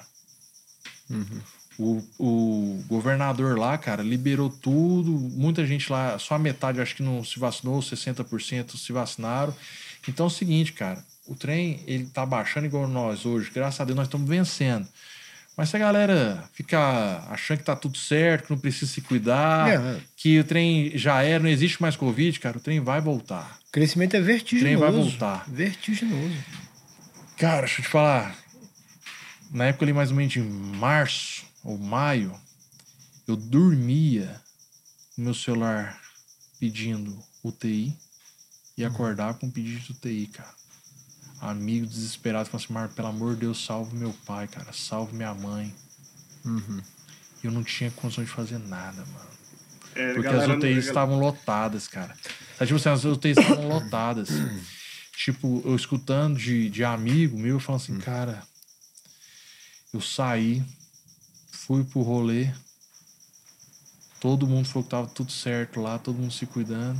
O, o governador lá, cara, liberou tudo. Muita gente lá, só a metade acho que não se vacinou, 60% se vacinaram. Então é o seguinte, cara, o trem ele tá baixando igual nós hoje. Graças a Deus nós estamos vencendo. Mas se a galera ficar achando que tá tudo certo, que não precisa se cuidar, É. que o trem já era, não existe mais Covid, cara, o trem vai voltar. O crescimento é vertiginoso. trem vai voltar. Vertiginoso. Cara, deixa eu te falar. Na época ali, mais ou menos de março ou maio, eu dormia no meu celular pedindo UTI e acordar com um pedido de UTI, cara. Amigo desesperado, falando assim, Marco, pelo amor de Deus, salve meu pai, cara. Salve minha mãe. E eu não tinha condição de fazer nada, mano. É, Porque galera, as UTIs estavam lotadas, cara. Sabe, tipo assim, as UTIs estavam lotadas. tipo, eu escutando de, de amigo meu, falando assim, cara, eu saí, fui pro rolê, todo mundo falou que tava tudo certo lá, todo mundo se cuidando.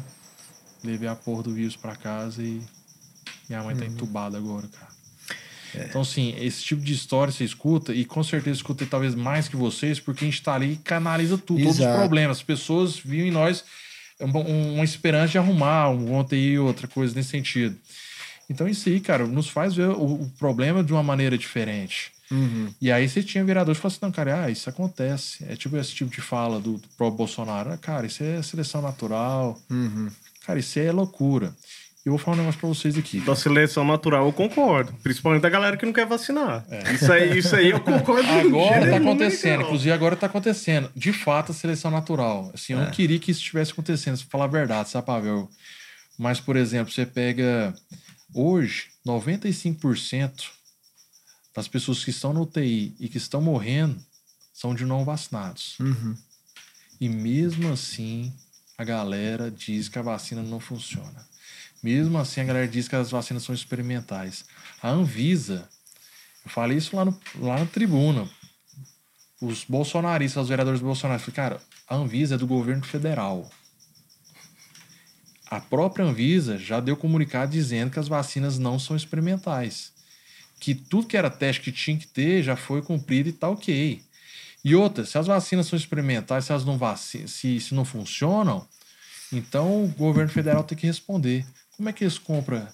levei a porra do vírus pra casa e minha mãe tá entubada agora, cara. Então, assim, esse tipo de história você escuta, e com certeza escuta talvez mais que vocês, porque a gente tá ali e canaliza tudo, todos os Exato. problemas. As pessoas viam em nós uma, uma esperança de arrumar um ontem e outra coisa nesse sentido. Então, isso aí, cara, nos faz ver o, o problema de uma maneira diferente. E aí você tinha vereadores que falavam assim, não, cara, ah, isso acontece. É tipo esse tipo de fala do, do próprio Bolsonaro. Ah, cara, isso é seleção natural. Cara, isso é loucura. Eu vou falar um negócio pra vocês aqui. Da seleção natural eu concordo. Principalmente da galera que não quer vacinar. Isso, aí, isso aí eu concordo. Agora tá acontecendo, inclusive agora tá acontecendo. De fato, a seleção natural. Assim, eu não queria que isso estivesse acontecendo, se falar a verdade, sabe, Pavel? Mas, por exemplo, você pega hoje, 95% das pessoas que estão no UTI e que estão morrendo são de não vacinados. E mesmo assim, a galera diz que a vacina não funciona. Mesmo assim, a galera diz que as vacinas são experimentais. A Anvisa, eu falei isso lá, no, lá na tribuna. Os bolsonaristas, os vereadores bolsonaristas, cara, a Anvisa é do governo federal. A própria Anvisa já deu comunicado dizendo que as vacinas não são experimentais. Que tudo que era teste que tinha que ter já foi cumprido e tá ok. E outra, se as vacinas são experimentais, se elas não vaci se, se não funcionam, então o governo federal tem que responder. Como é que eles compram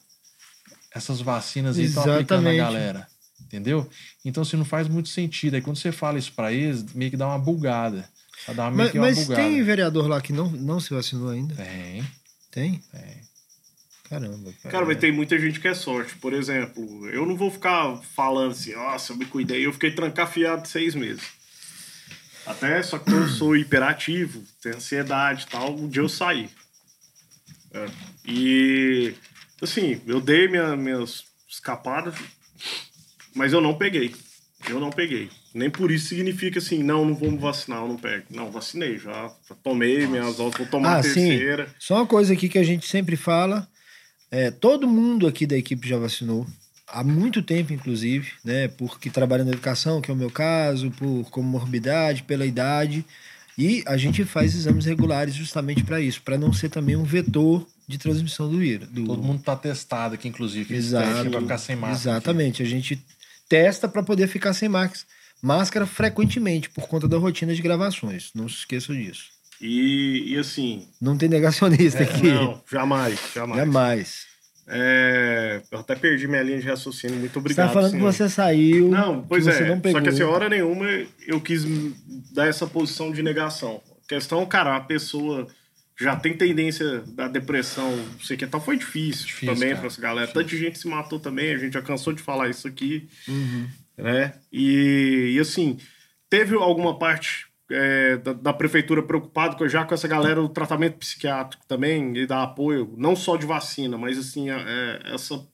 essas vacinas e estão aplicando na Exatamente. galera? Entendeu? Então, se não faz muito sentido. Aí quando você fala isso pra eles, meio que dá uma bugada. Dá meio Mas, uma mas bugada. tem vereador lá que não, não se vacinou ainda? Tem, Tem? tem. Caramba. Cara, mas tem muita gente que é sorte. Por exemplo, eu não vou ficar falando assim, nossa, eu me cuidei. Eu fiquei trancafiado seis meses. Até, só que eu sou hiperativo, tenho ansiedade e tal, um dia eu saí. É. E, assim, eu dei minha, minhas escapadas, mas eu não peguei. Eu não peguei. Nem por isso significa assim, não, não vou me vacinar, eu não pego. Não, vacinei já. já tomei minhas doses, vou tomar Ah, a sim. terceira. Só uma coisa aqui que a gente sempre fala. É, todo mundo aqui da equipe já vacinou. Há muito tempo, inclusive, né? Porque trabalha na educação, que é o meu caso, por comorbidade, pela idade. E a gente faz exames regulares justamente para isso, para não ser também um vetor de transmissão do vírus. Do... Todo mundo tá testado aqui, inclusive. Exato. Pra ficar sem máscara. aqui. Exatamente. A gente testa para poder ficar sem máscara, máscara frequentemente, por conta da rotina de gravações. Não se esqueçam disso. E, e assim, Não tem negacionista aqui. É, não, jamais, jamais. Jamais. É, eu até perdi minha linha de raciocínio. Muito Você obrigado. tá falando senhor. que você saiu. Não, pois é. você não. Só que assim, hora nenhuma eu quis dar essa posição de negação. A questão, cara, a pessoa já tem tendência da depressão, não sei o que tal, foi difícil, Difícil, também pra essa galera. Tanta gente se matou também, a gente já cansou de falar isso aqui, Uhum. né? E, e assim, teve alguma parte é, da, da prefeitura preocupada com, já com essa galera do tratamento psiquiátrico também e dar apoio, não só de vacina, mas assim, é, essa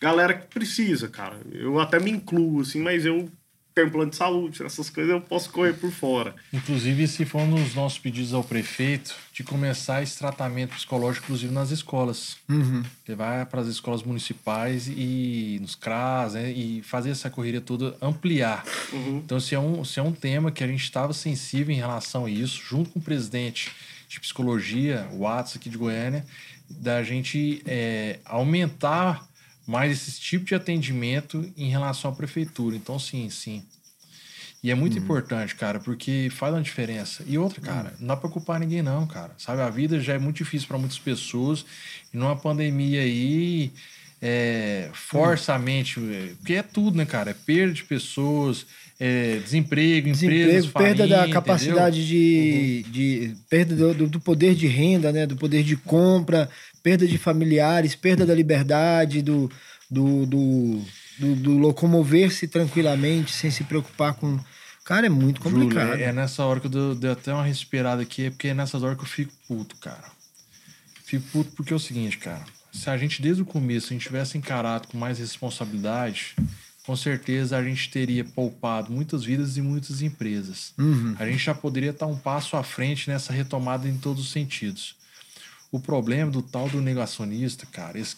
galera que precisa, cara. Eu até me incluo, assim, mas eu tenho plano de saúde, essas coisas eu posso correr por fora. Inclusive, esse foi um dos nossos pedidos ao prefeito de começar esse tratamento psicológico, inclusive nas escolas. Uhum. Levar para as escolas municipais e nos CRAS, né? E fazer essa correria toda, ampliar. Então, se é, um, se é um tema que a gente estava sensível em relação a isso, junto com o presidente de psicologia, o Watts aqui de Goiânia, da gente é, aumentar mais esse tipo de atendimento em relação à prefeitura. Então, sim, sim. E é muito importante, cara, porque faz uma diferença. E outra, cara, não dá pra culpar ninguém, não, cara. Sabe, a vida já é muito difícil para muitas pessoas. E numa pandemia aí, é, força a mente. é, Porque é tudo, né, cara? É perda de pessoas, é, desemprego, empresas, Desemprego, perda da falinha, capacidade de, de. perda do, do- do poder de renda, né? Do poder de compra, perda de familiares, perda da liberdade, do, do, do, do- do locomover-se tranquilamente, sem se preocupar com. Cara, é muito Júlio, complicado. é, é nessa hora que eu dei até uma respirada aqui, é porque é nessas horas que eu fico puto, cara. Fico puto porque é o seguinte, cara. Se a gente, desde o começo, a gente tivesse encarado com mais responsabilidade, com certeza a gente teria poupado muitas vidas e muitas empresas. Uhum. A gente já poderia estar um passo à frente nessa retomada em todos os sentidos. O problema do tal do negacionista, cara, esse-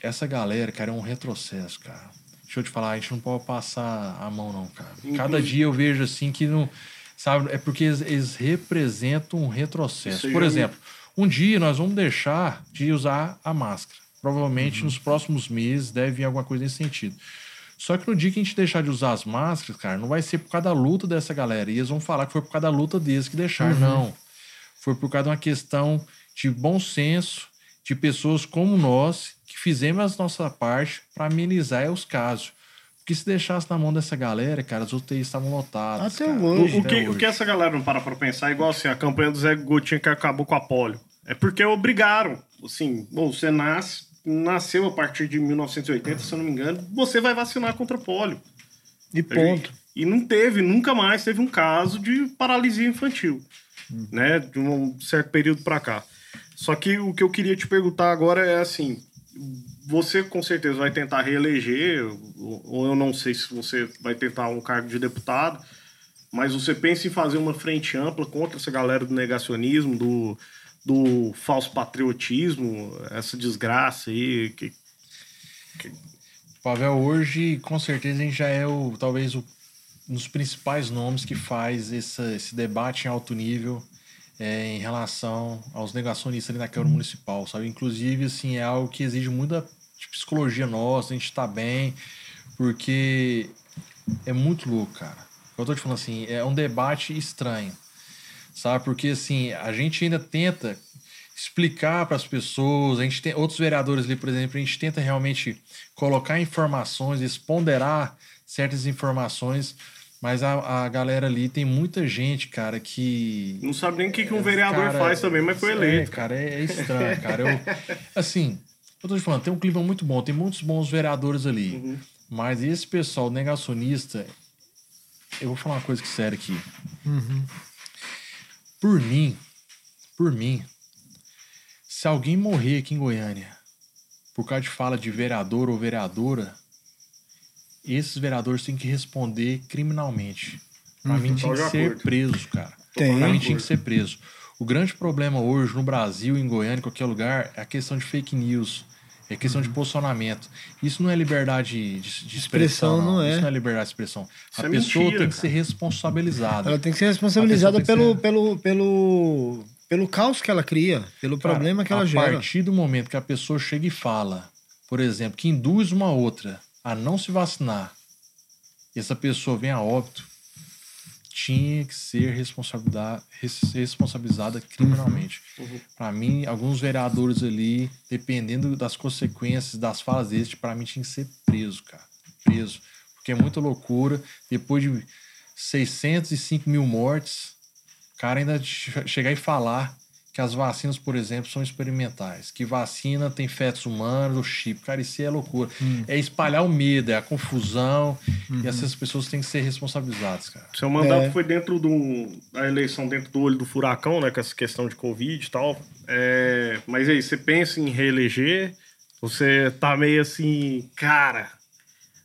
essa galera, cara, é um retrocesso, cara. Deixa eu te falar, a gente não pode passar a mão, não, cara. Cada dia eu vejo assim que não. Sabe, é porque eles, eles representam um retrocesso. Por já- exemplo, Um dia nós vamos deixar de usar a máscara. Provavelmente nos próximos meses deve vir alguma coisa nesse sentido. Só que no dia que a gente deixar de usar as máscaras, cara, não vai ser por causa da luta dessa galera. E eles vão falar que foi por causa da luta deles que deixaram. Não. Foi por causa de uma questão de bom senso, de pessoas como nós, que fizemos a nossa parte para amenizar os casos. Porque se deixasse na mão dessa galera, cara, as UTIs estavam lotadas. Até cara. hoje. O, o Até que, hoje. o que essa galera não para pra pensar, é igual assim, a campanha do Zé Gotinha que acabou com a polio. É porque obrigaram. Assim, bom, você nasce, nasceu a partir de 1980, se eu não me engano, você vai vacinar contra a polio. E ponto. E não teve, nunca mais teve um caso de paralisia infantil, né? De um certo período pra cá. Só que o que eu queria te perguntar agora é assim: você com certeza vai tentar reeleger, ou eu não sei se você vai tentar um cargo de deputado, mas você pensa em fazer uma frente ampla contra essa galera do negacionismo, do, do falso patriotismo, essa desgraça aí. Que, Pavel, hoje, com certeza, a gente já é o, talvez o, um dos principais nomes que faz esse debate em alto nível é, em relação aos negacionistas ali na Câmara Municipal, sabe? Inclusive, assim, é algo que exige muita de psicologia nossa, a gente tá bem, porque é muito louco, cara. Eu tô te falando assim, é um debate estranho, sabe? Porque, assim, a gente ainda tenta explicar para as pessoas. A gente tem outros vereadores ali, por exemplo, a gente tenta realmente colocar informações, exponderar certas informações, mas a, a galera ali tem muita gente, cara, que não sabe nem o que, que um vereador Cara, faz também, mas foi é, eleito. cara, é, é estranho, cara. Eu, assim, eu tô te falando, tem um clima muito bom, tem muitos bons vereadores ali. Uhum. Mas esse pessoal negacionista, eu vou falar uma coisa que séria aqui. Por mim, por mim, se alguém morrer aqui em Goiânia por causa de fala de vereador ou vereadora, esses vereadores têm que responder criminalmente. Pra mim tinha que ser acordo. preso, cara. Tem. Pra mim tinha que ser preso. O grande problema hoje no Brasil, em Goiânia, em qualquer lugar, é a questão de fake news. É a questão de posicionamento. Isso não é liberdade de, de expressão, Expressão não é. Isso não é liberdade de expressão. Isso a é pessoa mentira, tem que cara. ser responsabilizada. Ela tem que ser responsabilizada A pelo, que pelo, pelo, pelo caos que ela cria, pelo Cara, problema que ela a gera. partir do momento que a pessoa chega e fala, por exemplo, que induz uma outra a não se vacinar, e essa pessoa vem a óbito, tinha que ser responsabilizada criminalmente. Uhum. Para mim, alguns vereadores ali, dependendo das consequências das falas deles, para mim tinha que ser preso, cara. Preso. Porque é muita loucura. Depois de 605 mil mortes, o cara ainda che- chegar e falar que as vacinas, por exemplo, são experimentais, que vacina tem fetos humanos, o chip. Cara, isso é loucura. Hum. É espalhar o medo, é a confusão, Uhum. e essas pessoas têm que ser responsabilizadas, cara. Seu mandato É. foi dentro do, da eleição, dentro do olho do furacão, né? Com essa questão de Covid e tal. É, mas aí, você pensa em reeleger? Você tá meio assim, cara,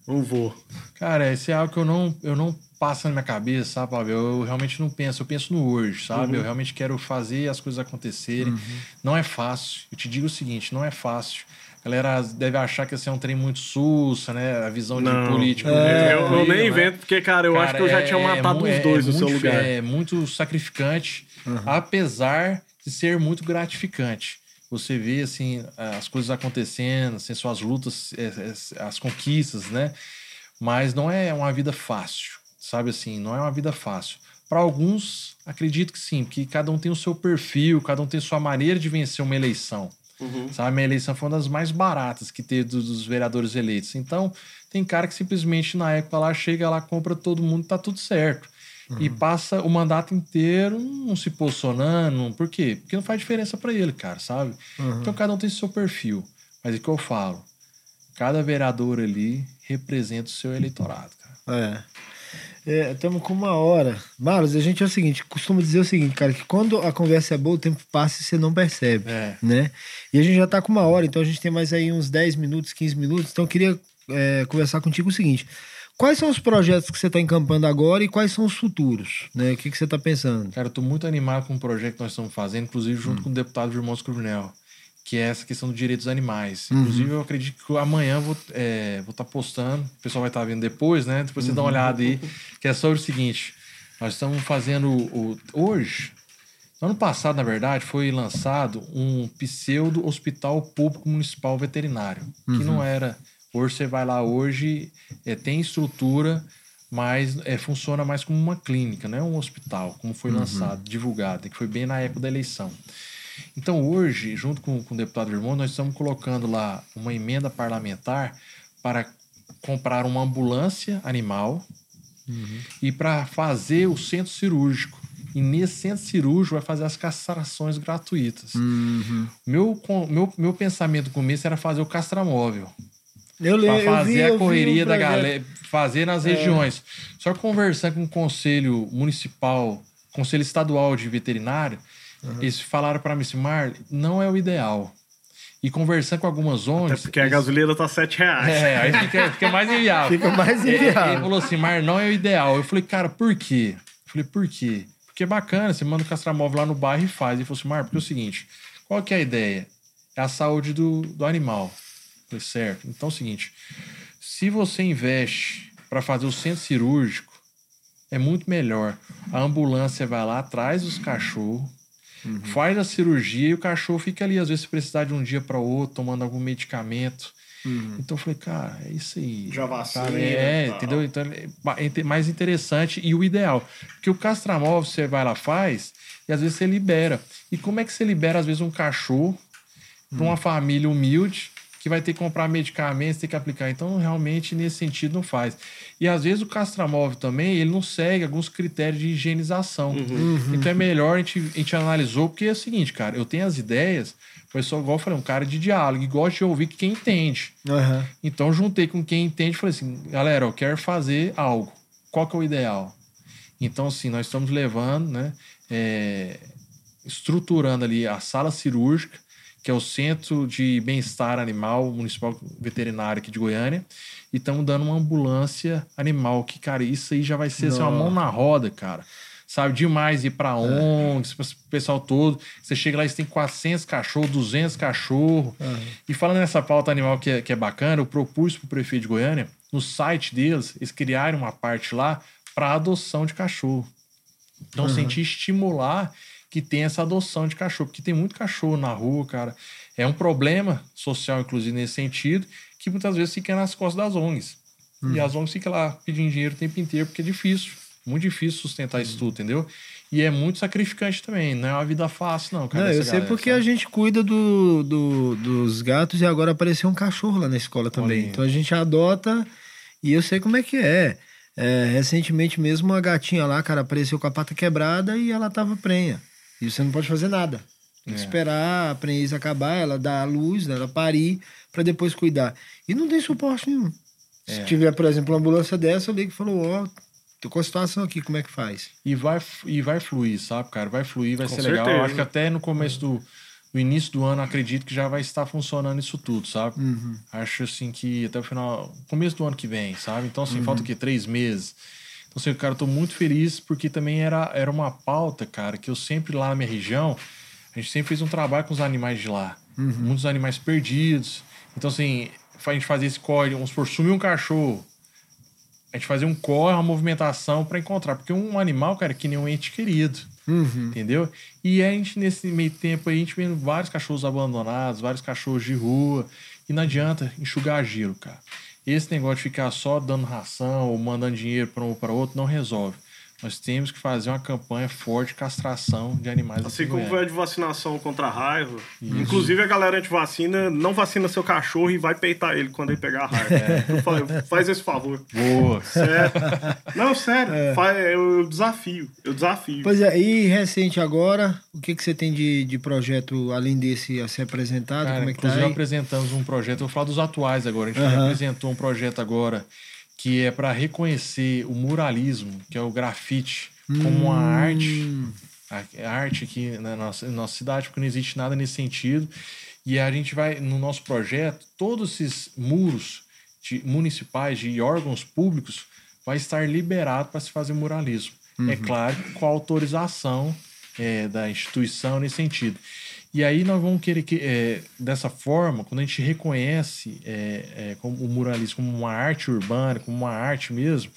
não vou. Cara, esse é algo que eu não, eu não passo na minha cabeça, sabe, Pavel? Eu realmente não penso, eu penso no hoje, sabe? Eu realmente quero fazer as coisas acontecerem. Não é fácil. Eu te digo o seguinte, não é fácil. A galera deve achar que esse é um trem muito sussa, né? A visão Não. de político. É, eu, eu tranquila, nem né? invento, porque, cara, eu acho que eu já Cara, tinha é- matado é os mu- dois é no seu muito- lugar. É muito sacrificante, apesar de ser muito gratificante. Você vê, assim, as coisas acontecendo, assim, suas lutas, é, é, as conquistas, né? Mas não é uma vida fácil, sabe assim? Não é uma vida fácil. Para alguns, acredito que sim, que cada um tem o seu perfil, cada um tem sua maneira de vencer uma eleição. Uhum. Sabe, a minha eleição foi uma das mais baratas que teve dos, vereadores eleitos. Então, tem cara que simplesmente na época lá chega lá, compra todo mundo, tá tudo certo. E passa o mandato inteiro não se posicionando. Por quê? Porque não faz diferença para ele, cara, sabe? Então cada um tem seu perfil. Mas é o que eu falo. Cada vereador ali representa o seu eleitorado, cara. É. Estamos com uma hora. Marlos, a gente é o seguinte, costuma dizer o seguinte, cara, que quando a conversa é boa, o tempo passa e você não percebe, É. né? E a gente já tá com uma hora, então a gente tem mais aí uns 10 minutos, 15 minutos, então eu queria é, conversar contigo o seguinte, quais são os projetos que você está encampando agora e quais são os futuros, né? O que, que você está pensando? Cara, eu tô muito animado com o projeto que nós estamos fazendo, inclusive Hum. junto com o deputado Irmãos Coronel, que é essa questão dos direitos dos animais. Uhum. Inclusive, eu acredito que amanhã vou estar é, vou tá postando, o pessoal vai estar vendo depois, né? Depois você dá uma Uhum. olhada aí, que é sobre o seguinte: nós estamos fazendo o, hoje, No ano passado, na verdade, foi lançado um pseudo hospital público municipal veterinário, que Uhum. não era. Hoje você vai lá hoje, é, tem estrutura, mas é, funciona mais como uma clínica, não é um hospital, como foi lançado, divulgado, que foi bem na época da eleição. Então, hoje, junto com, com o deputado Irmão, nós estamos colocando lá uma emenda parlamentar para comprar uma ambulância animal e para fazer o centro cirúrgico. E nesse centro cirúrgico vai fazer as castrações gratuitas. Uhum. Meu, meu, meu pensamento no começo era fazer o castramóvel. Eu Para lembro. fazer eu vi, a correria da galera, fazer nas regiões. Só conversando com o Conselho Municipal, Conselho Estadual de Veterinário, eles falaram para mim assim, Mar, não é o ideal. E conversando com algumas Até ONGs... porque a eles- gasolina tá 7 reais. É, aí fica, fica mais inviável. Fica mais inviável. Ele falou assim, Mar, não é o ideal. Eu falei, cara, por quê? Eu falei, por quê? Porque é bacana, você manda o castramóvel lá no bairro e faz. Ele falou assim, Mar, porque é o seguinte, qual que é a ideia? É a saúde do, do animal. Eu falei, certo. Então é o seguinte, se você investe para fazer o centro cirúrgico, é muito melhor. A ambulância vai lá, traz os cachorros, faz a cirurgia e o cachorro fica ali. Às vezes, se precisar de um dia para outro, tomando algum medicamento. Então eu falei, cara, é isso aí. Já vacina e É, tal. entendeu? Então é mais interessante e o ideal. Porque o castramóvel você vai lá, faz, e às vezes você libera. E como é que você libera, às vezes, um cachorro para uma família humilde que vai ter que comprar medicamentos, ter que aplicar. Então, realmente, nesse sentido, não faz. E às vezes o castramóvel também, ele não segue alguns critérios de higienização. Então é melhor, a gente, a gente analisou, porque é o seguinte, cara, eu tenho as ideias, mas sou igual eu falei, um cara de diálogo, e gosta de ouvir quem entende. Aham. Então juntei com quem entende e falei assim, galera, eu quero fazer algo. Qual que é o ideal? Então, assim, nós estamos levando, né? é, estruturando ali a sala cirúrgica, que é o Centro de Bem-Estar Animal Municipal Veterinário aqui de Goiânia, e estamos dando uma ambulância animal, que, cara, isso aí já vai ser assim, uma mão na roda, cara. Sabe, demais ir pra ONGs, para o pessoal todo. Você chega lá e tem 400 cachorros, 200 cachorros. E falando nessa pauta animal que é, que é bacana, eu propus pro prefeito de Goiânia, no site deles, eles criaram uma parte lá para adoção de cachorro. Então, Uhum. sentir estimular que tem essa adoção de cachorro, porque tem muito cachorro na rua, cara. É um problema social, inclusive, nesse sentido, que muitas vezes fica nas costas das ONGs. E Uhum. as ONGs ficam lá pedindo dinheiro o tempo inteiro, porque é difícil. Muito difícil sustentar Uhum. isso tudo, entendeu? E é muito sacrificante também. Não é uma vida fácil, não, cara. Não, eu sei galera, porque sabe? a gente cuida do, do- dos gatos e agora apareceu um cachorro lá na escola também. Olha. Então a gente adota e eu sei como é que é. É, recentemente mesmo uma gatinha lá, cara, apareceu com a pata quebrada e ela tava prenha. E você não pode fazer nada. Tem que É. esperar a prenhez acabar, ela dar a luz, ela parir, pra depois cuidar. E não tem suporte nenhum. Se É. tiver, por exemplo, uma ambulância dessa, eu ligo e falo, ó, tô com a situação aqui, como é que faz? E vai, e vai fluir, sabe, cara? Vai fluir, vai Com ser legal. certeza. Eu acho que até no começo do no início do ano, acredito que já vai estar funcionando isso tudo, sabe? Uhum. Acho assim que até o final, começo do ano que vem, sabe? Então, assim, Uhum. falta o quê? Três meses. Então, assim, cara, eu tô muito feliz porque também era, era uma pauta, cara, que eu sempre lá na minha região, a gente sempre fez um trabalho com os animais de lá. Uhum. Muitos animais perdidos. Então, assim, a gente fazia esse código, vamos supor, sumiu um cachorro. A gente fazia um corre, uma movimentação para encontrar. Porque um animal, cara, é que nem um ente querido. Uhum. Entendeu? E a gente, nesse meio tempo, aí, a gente vendo vários cachorros abandonados, vários cachorros de rua. E não adianta enxugar gelo, cara. Esse negócio de ficar só dando ração ou mandando dinheiro para um ou para outro não resolve. Nós temos que fazer uma campanha forte de castração de animais Assim como foi a de vacinação contra a raiva. Inclusive, a galera antivacina não vacina seu cachorro e vai peitar ele quando ele pegar a raiva. Eu falo, Faz esse favor. Boa. Sério. Não, sério. Fa- Eu, eu desafio. Eu desafio. Pois é, e recente agora, o que, que você tem de, de projeto além desse a ser apresentado? Cara, Como é que tá inclusive aí? apresentamos um projeto, eu vou falar dos atuais agora, a gente Aham. apresentou um projeto agora que é para reconhecer o muralismo, que é o grafite, como uma arte, Hum, a arte aqui na nossa, na nossa cidade, porque não existe nada nesse sentido. E a gente vai, no nosso projeto, todos esses muros de, municipais de órgãos públicos vai estar liberado para se fazer muralismo. É claro, com a autorização é, da instituição nesse sentido. E aí nós vamos querer que, é, dessa forma, quando a gente reconhece é, é, como o muralismo como uma arte urbana, como uma arte mesmo,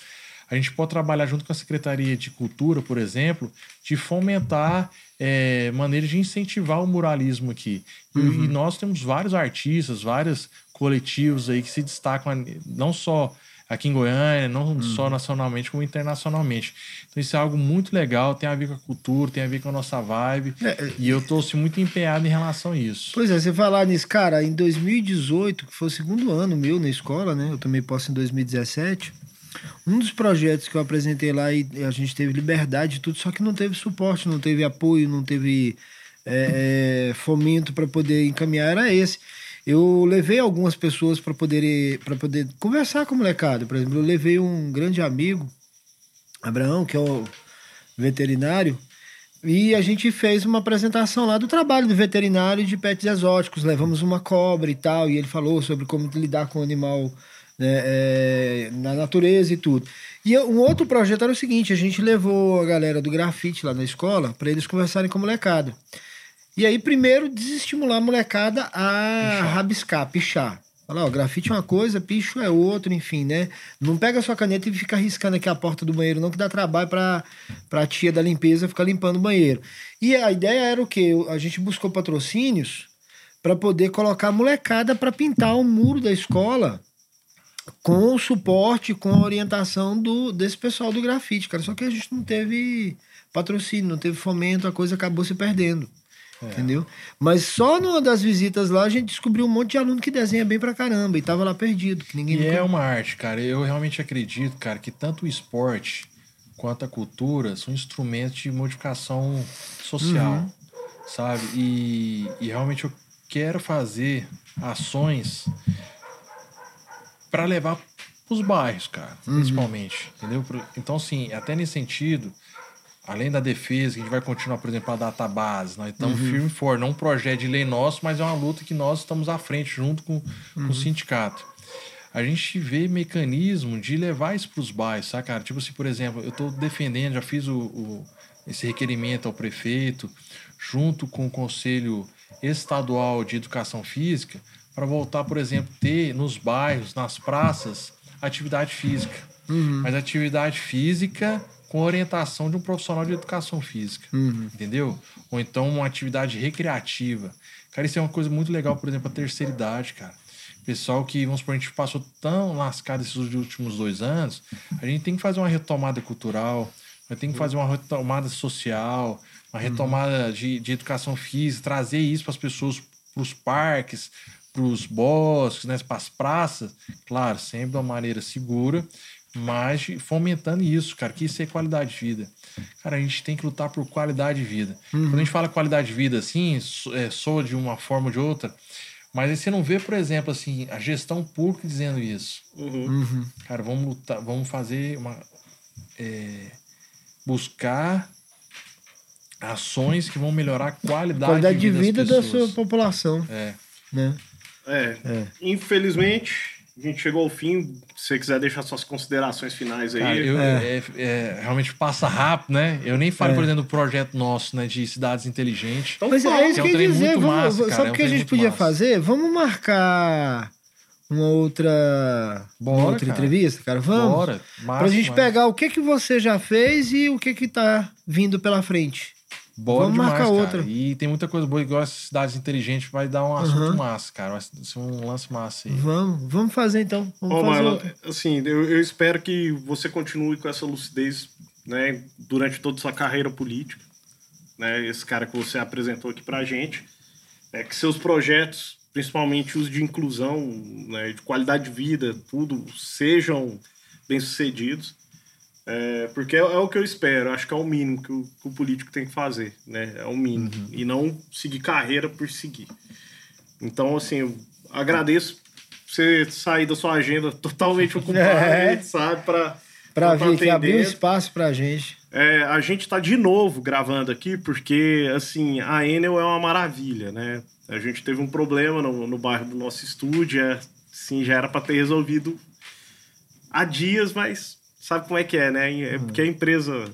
a gente pode trabalhar junto com a Secretaria de Cultura, por exemplo, de fomentar é, maneiras de incentivar o muralismo aqui. E, Uhum. e nós temos vários artistas, vários coletivos aí que se destacam, não só aqui em Goiânia, não Uhum. só nacionalmente, como internacionalmente. Então isso é algo muito legal, tem a ver com a cultura, tem a ver com a nossa vibe. É, E eu tô assim, muito empenhado em relação a isso. Pois é, você falar nisso, cara, em 2018, que foi o segundo ano meu na escola, né? Eu tomei posse em 2017. Um dos projetos que eu apresentei lá e a gente teve liberdade e tudo, só que não teve suporte, não teve apoio, não teve é, é, fomento para poder encaminhar, era esse. Eu levei algumas pessoas para poder, pra poder conversar com a molecada. Por exemplo, eu levei um grande amigo, Abraão, que é o veterinário, e a gente fez uma apresentação lá do trabalho do veterinário de pets exóticos. Levamos uma cobra e tal, e ele falou sobre como lidar com o animal né, é, na natureza e tudo. E um outro projeto era o seguinte: a gente levou a galera do grafite lá na escola para eles conversarem com a molecada. E aí, primeiro, desestimular a molecada a rabiscar, pichar. Falar, ó, grafite é uma coisa, picho é outra, enfim, né? Não pega a sua caneta e fica riscando aqui a porta do banheiro, não, que dá trabalho pra, pra tia da limpeza ficar limpando o banheiro. E a ideia era o quê? A gente buscou patrocínios para poder colocar a molecada para pintar o muro da escola com o suporte, com a orientação do, desse pessoal do grafite, cara. Só que a gente não teve patrocínio, não teve fomento, a coisa acabou se perdendo. Entendeu? Mas só numa das visitas lá a gente descobriu um monte de aluno que desenha bem pra caramba e tava lá perdido, que ninguém E nunca- é uma arte, cara. Eu realmente acredito, cara, que tanto o esporte quanto a cultura são instrumentos de modificação social, Uhum. sabe? E, e realmente eu quero fazer ações para levar os bairros, cara, Uhum. principalmente, entendeu? Então, assim, até nesse sentido, além da defesa, que a gente vai continuar, por exemplo, a database, nós estamos Uhum. firme e forte, não um projeto de lei nosso, mas é uma luta que nós estamos à frente junto com, com Uhum. o sindicato. A gente vê mecanismo de levar isso para os bairros, sabe, cara? Tipo assim, por exemplo, eu estou defendendo, já fiz o, o- esse requerimento ao prefeito, junto com o Conselho Estadual de Educação Física, para voltar, por exemplo, ter nos bairros, nas praças, atividade física. Mas atividade física com orientação de um profissional de educação física. Entendeu? Ou então uma atividade recreativa. Cara, isso é uma coisa muito legal, por exemplo, a terceira idade, cara. Pessoal que, vamos supor, a gente passou tão lascado esses últimos dois anos, a gente tem que fazer uma retomada cultural, vai ter que fazer uma retomada social, uma retomada de, de educação física, trazer isso para as pessoas, para os parques, para os bosques, né, para as praças, claro, sempre de uma maneira segura, mas de- fomentando isso, cara, que isso é qualidade de vida. Cara, a gente tem que lutar por qualidade de vida. Quando a gente fala qualidade de vida assim, é, soa de uma forma ou de outra, mas aí você não vê, por exemplo, assim, a gestão pública dizendo isso. Uhum. Cara, vamos lutar, vamos fazer uma. é, buscar ações que vão melhorar a qualidade, qualidade de vida, das da sua população, É. né? É. É. Infelizmente, a gente chegou ao fim. Se você quiser deixar suas considerações finais aí. Cara, eu- é, é, realmente passa rápido, né? Eu nem falei, É. por exemplo, do projeto nosso, né, de cidades inteligentes. Então Mas é isso é que eu ia trem dizer. Vamos, massa, cara, sabe é o que a gente podia massa. fazer? Vamos marcar uma outra, uma Bora, outra cara. entrevista, cara? Vamos? Bora. Massa, pra gente pegar o que, que você já fez e o que que tá vindo pela frente. Bora Vamos demais, marcar cara. outra. E tem muita coisa boa, igual as cidades inteligentes, vai dar um assunto Aham. massa, cara. Vai ser um lance massa aí. Vamos, vamos fazer então. Vamos Ô, fazer Marlon, outra. assim, eu, eu espero que você continue com essa lucidez, né, durante toda a sua carreira política, né, esse cara que você apresentou aqui pra gente, é que seus projetos, principalmente os de inclusão, né, de qualidade de vida, tudo, sejam bem-sucedidos, é, porque é, é o que eu espero, acho que é o mínimo que o, que o político tem que fazer, né, é o mínimo, e não seguir carreira por seguir. Então, assim, eu agradeço você sair da sua agenda totalmente ocupada, É. sabe, para Pra vir aqui, abrir um espaço pra gente. é, a gente tá de novo gravando aqui porque, assim, a Enel é uma maravilha, né? A gente teve um problema no, no bairro do nosso estúdio, é, assim, já era para ter resolvido há dias, mas sabe como é que é, né? É porque a empresa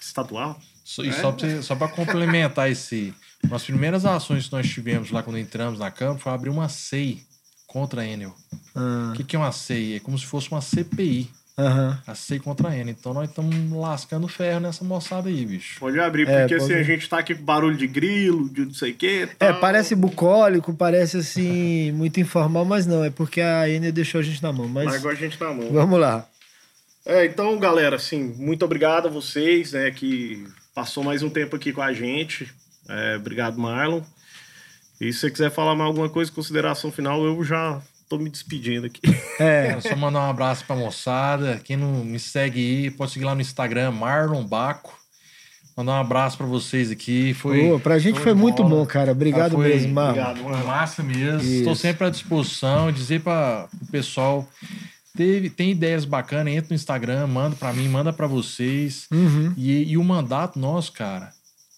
estadual. Só- E É. só pra, você- só pra complementar esse. As primeiras ações que nós tivemos lá quando entramos na Câmara foi abrir uma SEI contra a Enel. Ah, O que, que é uma SEI? É como se fosse uma CPI. Aham. A C contra a N. Então nós estamos lascando ferro nessa moçada aí, bicho. Pode abrir, É, porque pode assim, a gente tá aqui com barulho de grilo, de não sei o quê. É, tal. parece bucólico, parece assim, muito informal, mas não, é porque a Enia deixou a gente na mão. Mas agora a gente na mão. vamos lá. É, então, galera, assim, muito obrigado a vocês, né, que passou mais um tempo aqui com a gente. É, obrigado, Marlon. E se você quiser falar mais alguma coisa, consideração final, eu já tô me despedindo aqui. É, só mandar um abraço pra moçada. Quem não me segue aí, pode seguir lá no Instagram, Marlon Baco. Mandar um abraço pra vocês aqui. Foi. Pô, pra gente foi de muito bom, cara. Obrigado Ah, foi- mesmo, Marlon. Obrigado, Foi Marlon. massa mesmo. Isso. Estou sempre à disposição. Dizer para o pessoal. Teve, tem ideias bacanas, entra no Instagram, manda pra mim, manda pra vocês. Uhum. E, e o mandato nosso, cara,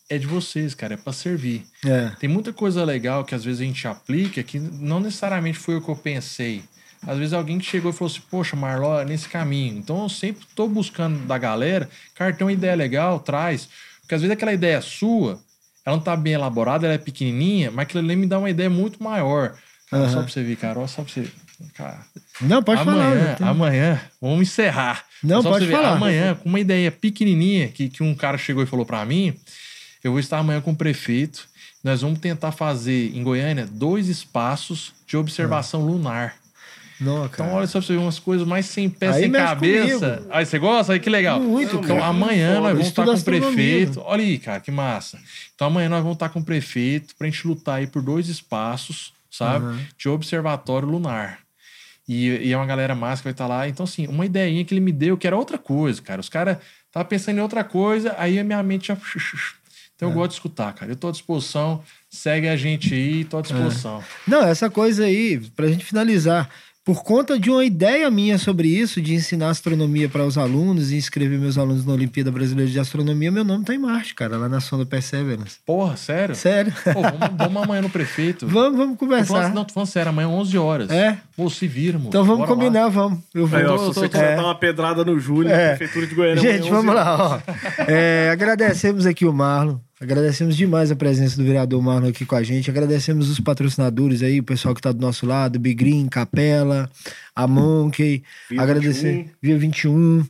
é de vocês, cara, é pra servir. É. Tem muita coisa legal que às vezes a gente aplica que não necessariamente foi o que eu pensei. Às vezes alguém que chegou e falou assim, poxa, Marlon, é nesse caminho. Então eu sempre tô buscando da galera, cara, tem uma ideia legal, traz. Porque às vezes aquela ideia sua, ela não tá bem elaborada, ela é pequenininha, mas aquilo ali me dá uma ideia muito maior. Cara, Aham. Só pra você ver, cara, só pra você... Cara, Não, pode falar. amanhã, não tem- amanhã, vamos encerrar. Não, pra pode você ver, falar. Amanhã, com uma ideia pequenininha que, que um cara chegou e falou pra mim, eu vou estar amanhã com o prefeito. Nós vamos tentar fazer em Goiânia dois espaços de observação lunar. Não, Então, olha só pra você ver umas coisas mais sem pé, Aí sem cabeça. comigo. Aí você gosta? Aí que legal. Muito, Então, cara. amanhã Foda. nós vamos estar com o prefeito. Olha aí, cara, que massa. Então, amanhã nós vamos estar com o prefeito pra gente lutar aí por dois espaços, sabe? Uhum. De observatório lunar. E, e é uma galera massa que vai estar lá. Então, assim, uma ideinha que ele me deu, que era outra coisa, cara. Os caras estavam pensando em outra coisa, aí a minha mente já. Então, eu É. gosto de escutar, cara. Eu tô à disposição. Segue a gente aí, tô à disposição. Não, essa coisa aí, pra gente finalizar, por conta de uma ideia minha sobre isso, de ensinar astronomia para os alunos e inscrever meus alunos na Olimpíada Brasileira de Astronomia, meu nome tá em Marte, cara, lá na sonda Perseverance. Porra, sério? Sério. Pô, vamos, vamos amanhã no prefeito. vamos, vamos Tô falando, conversar. não, tô falando sério, amanhã 11 horas. É? Pô, se vira, moço. Então vamos Bora lá. combinar, vamos. Eu vou. Aí, ó, tô- se você quiser é. dar uma pedrada no Júlio, É. Prefeitura de Goiânia. Gente, amanhã, vamos 11 lá, ó. É, agradecemos aqui o Marlon. Agradecemos demais a presença do vereador Marlon aqui com a gente. Agradecemos os patrocinadores aí, o pessoal que tá do nosso lado, Big Green, Capela, a Monkey. Via agradecer 21. Via 21.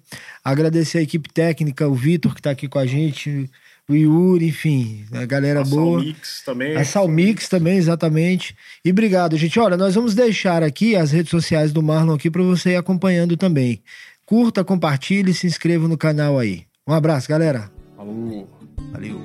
Agradecer a equipe técnica, o Vitor que tá aqui com a gente, o Yuri, enfim, a galera A boa. Salmix também. A Salmix também, exatamente. E obrigado, gente. Olha, nós vamos deixar aqui as redes sociais do Marlon aqui para você ir acompanhando também. Curta, compartilhe e se inscreva no canal aí. Um abraço, galera. Falou. Valeu.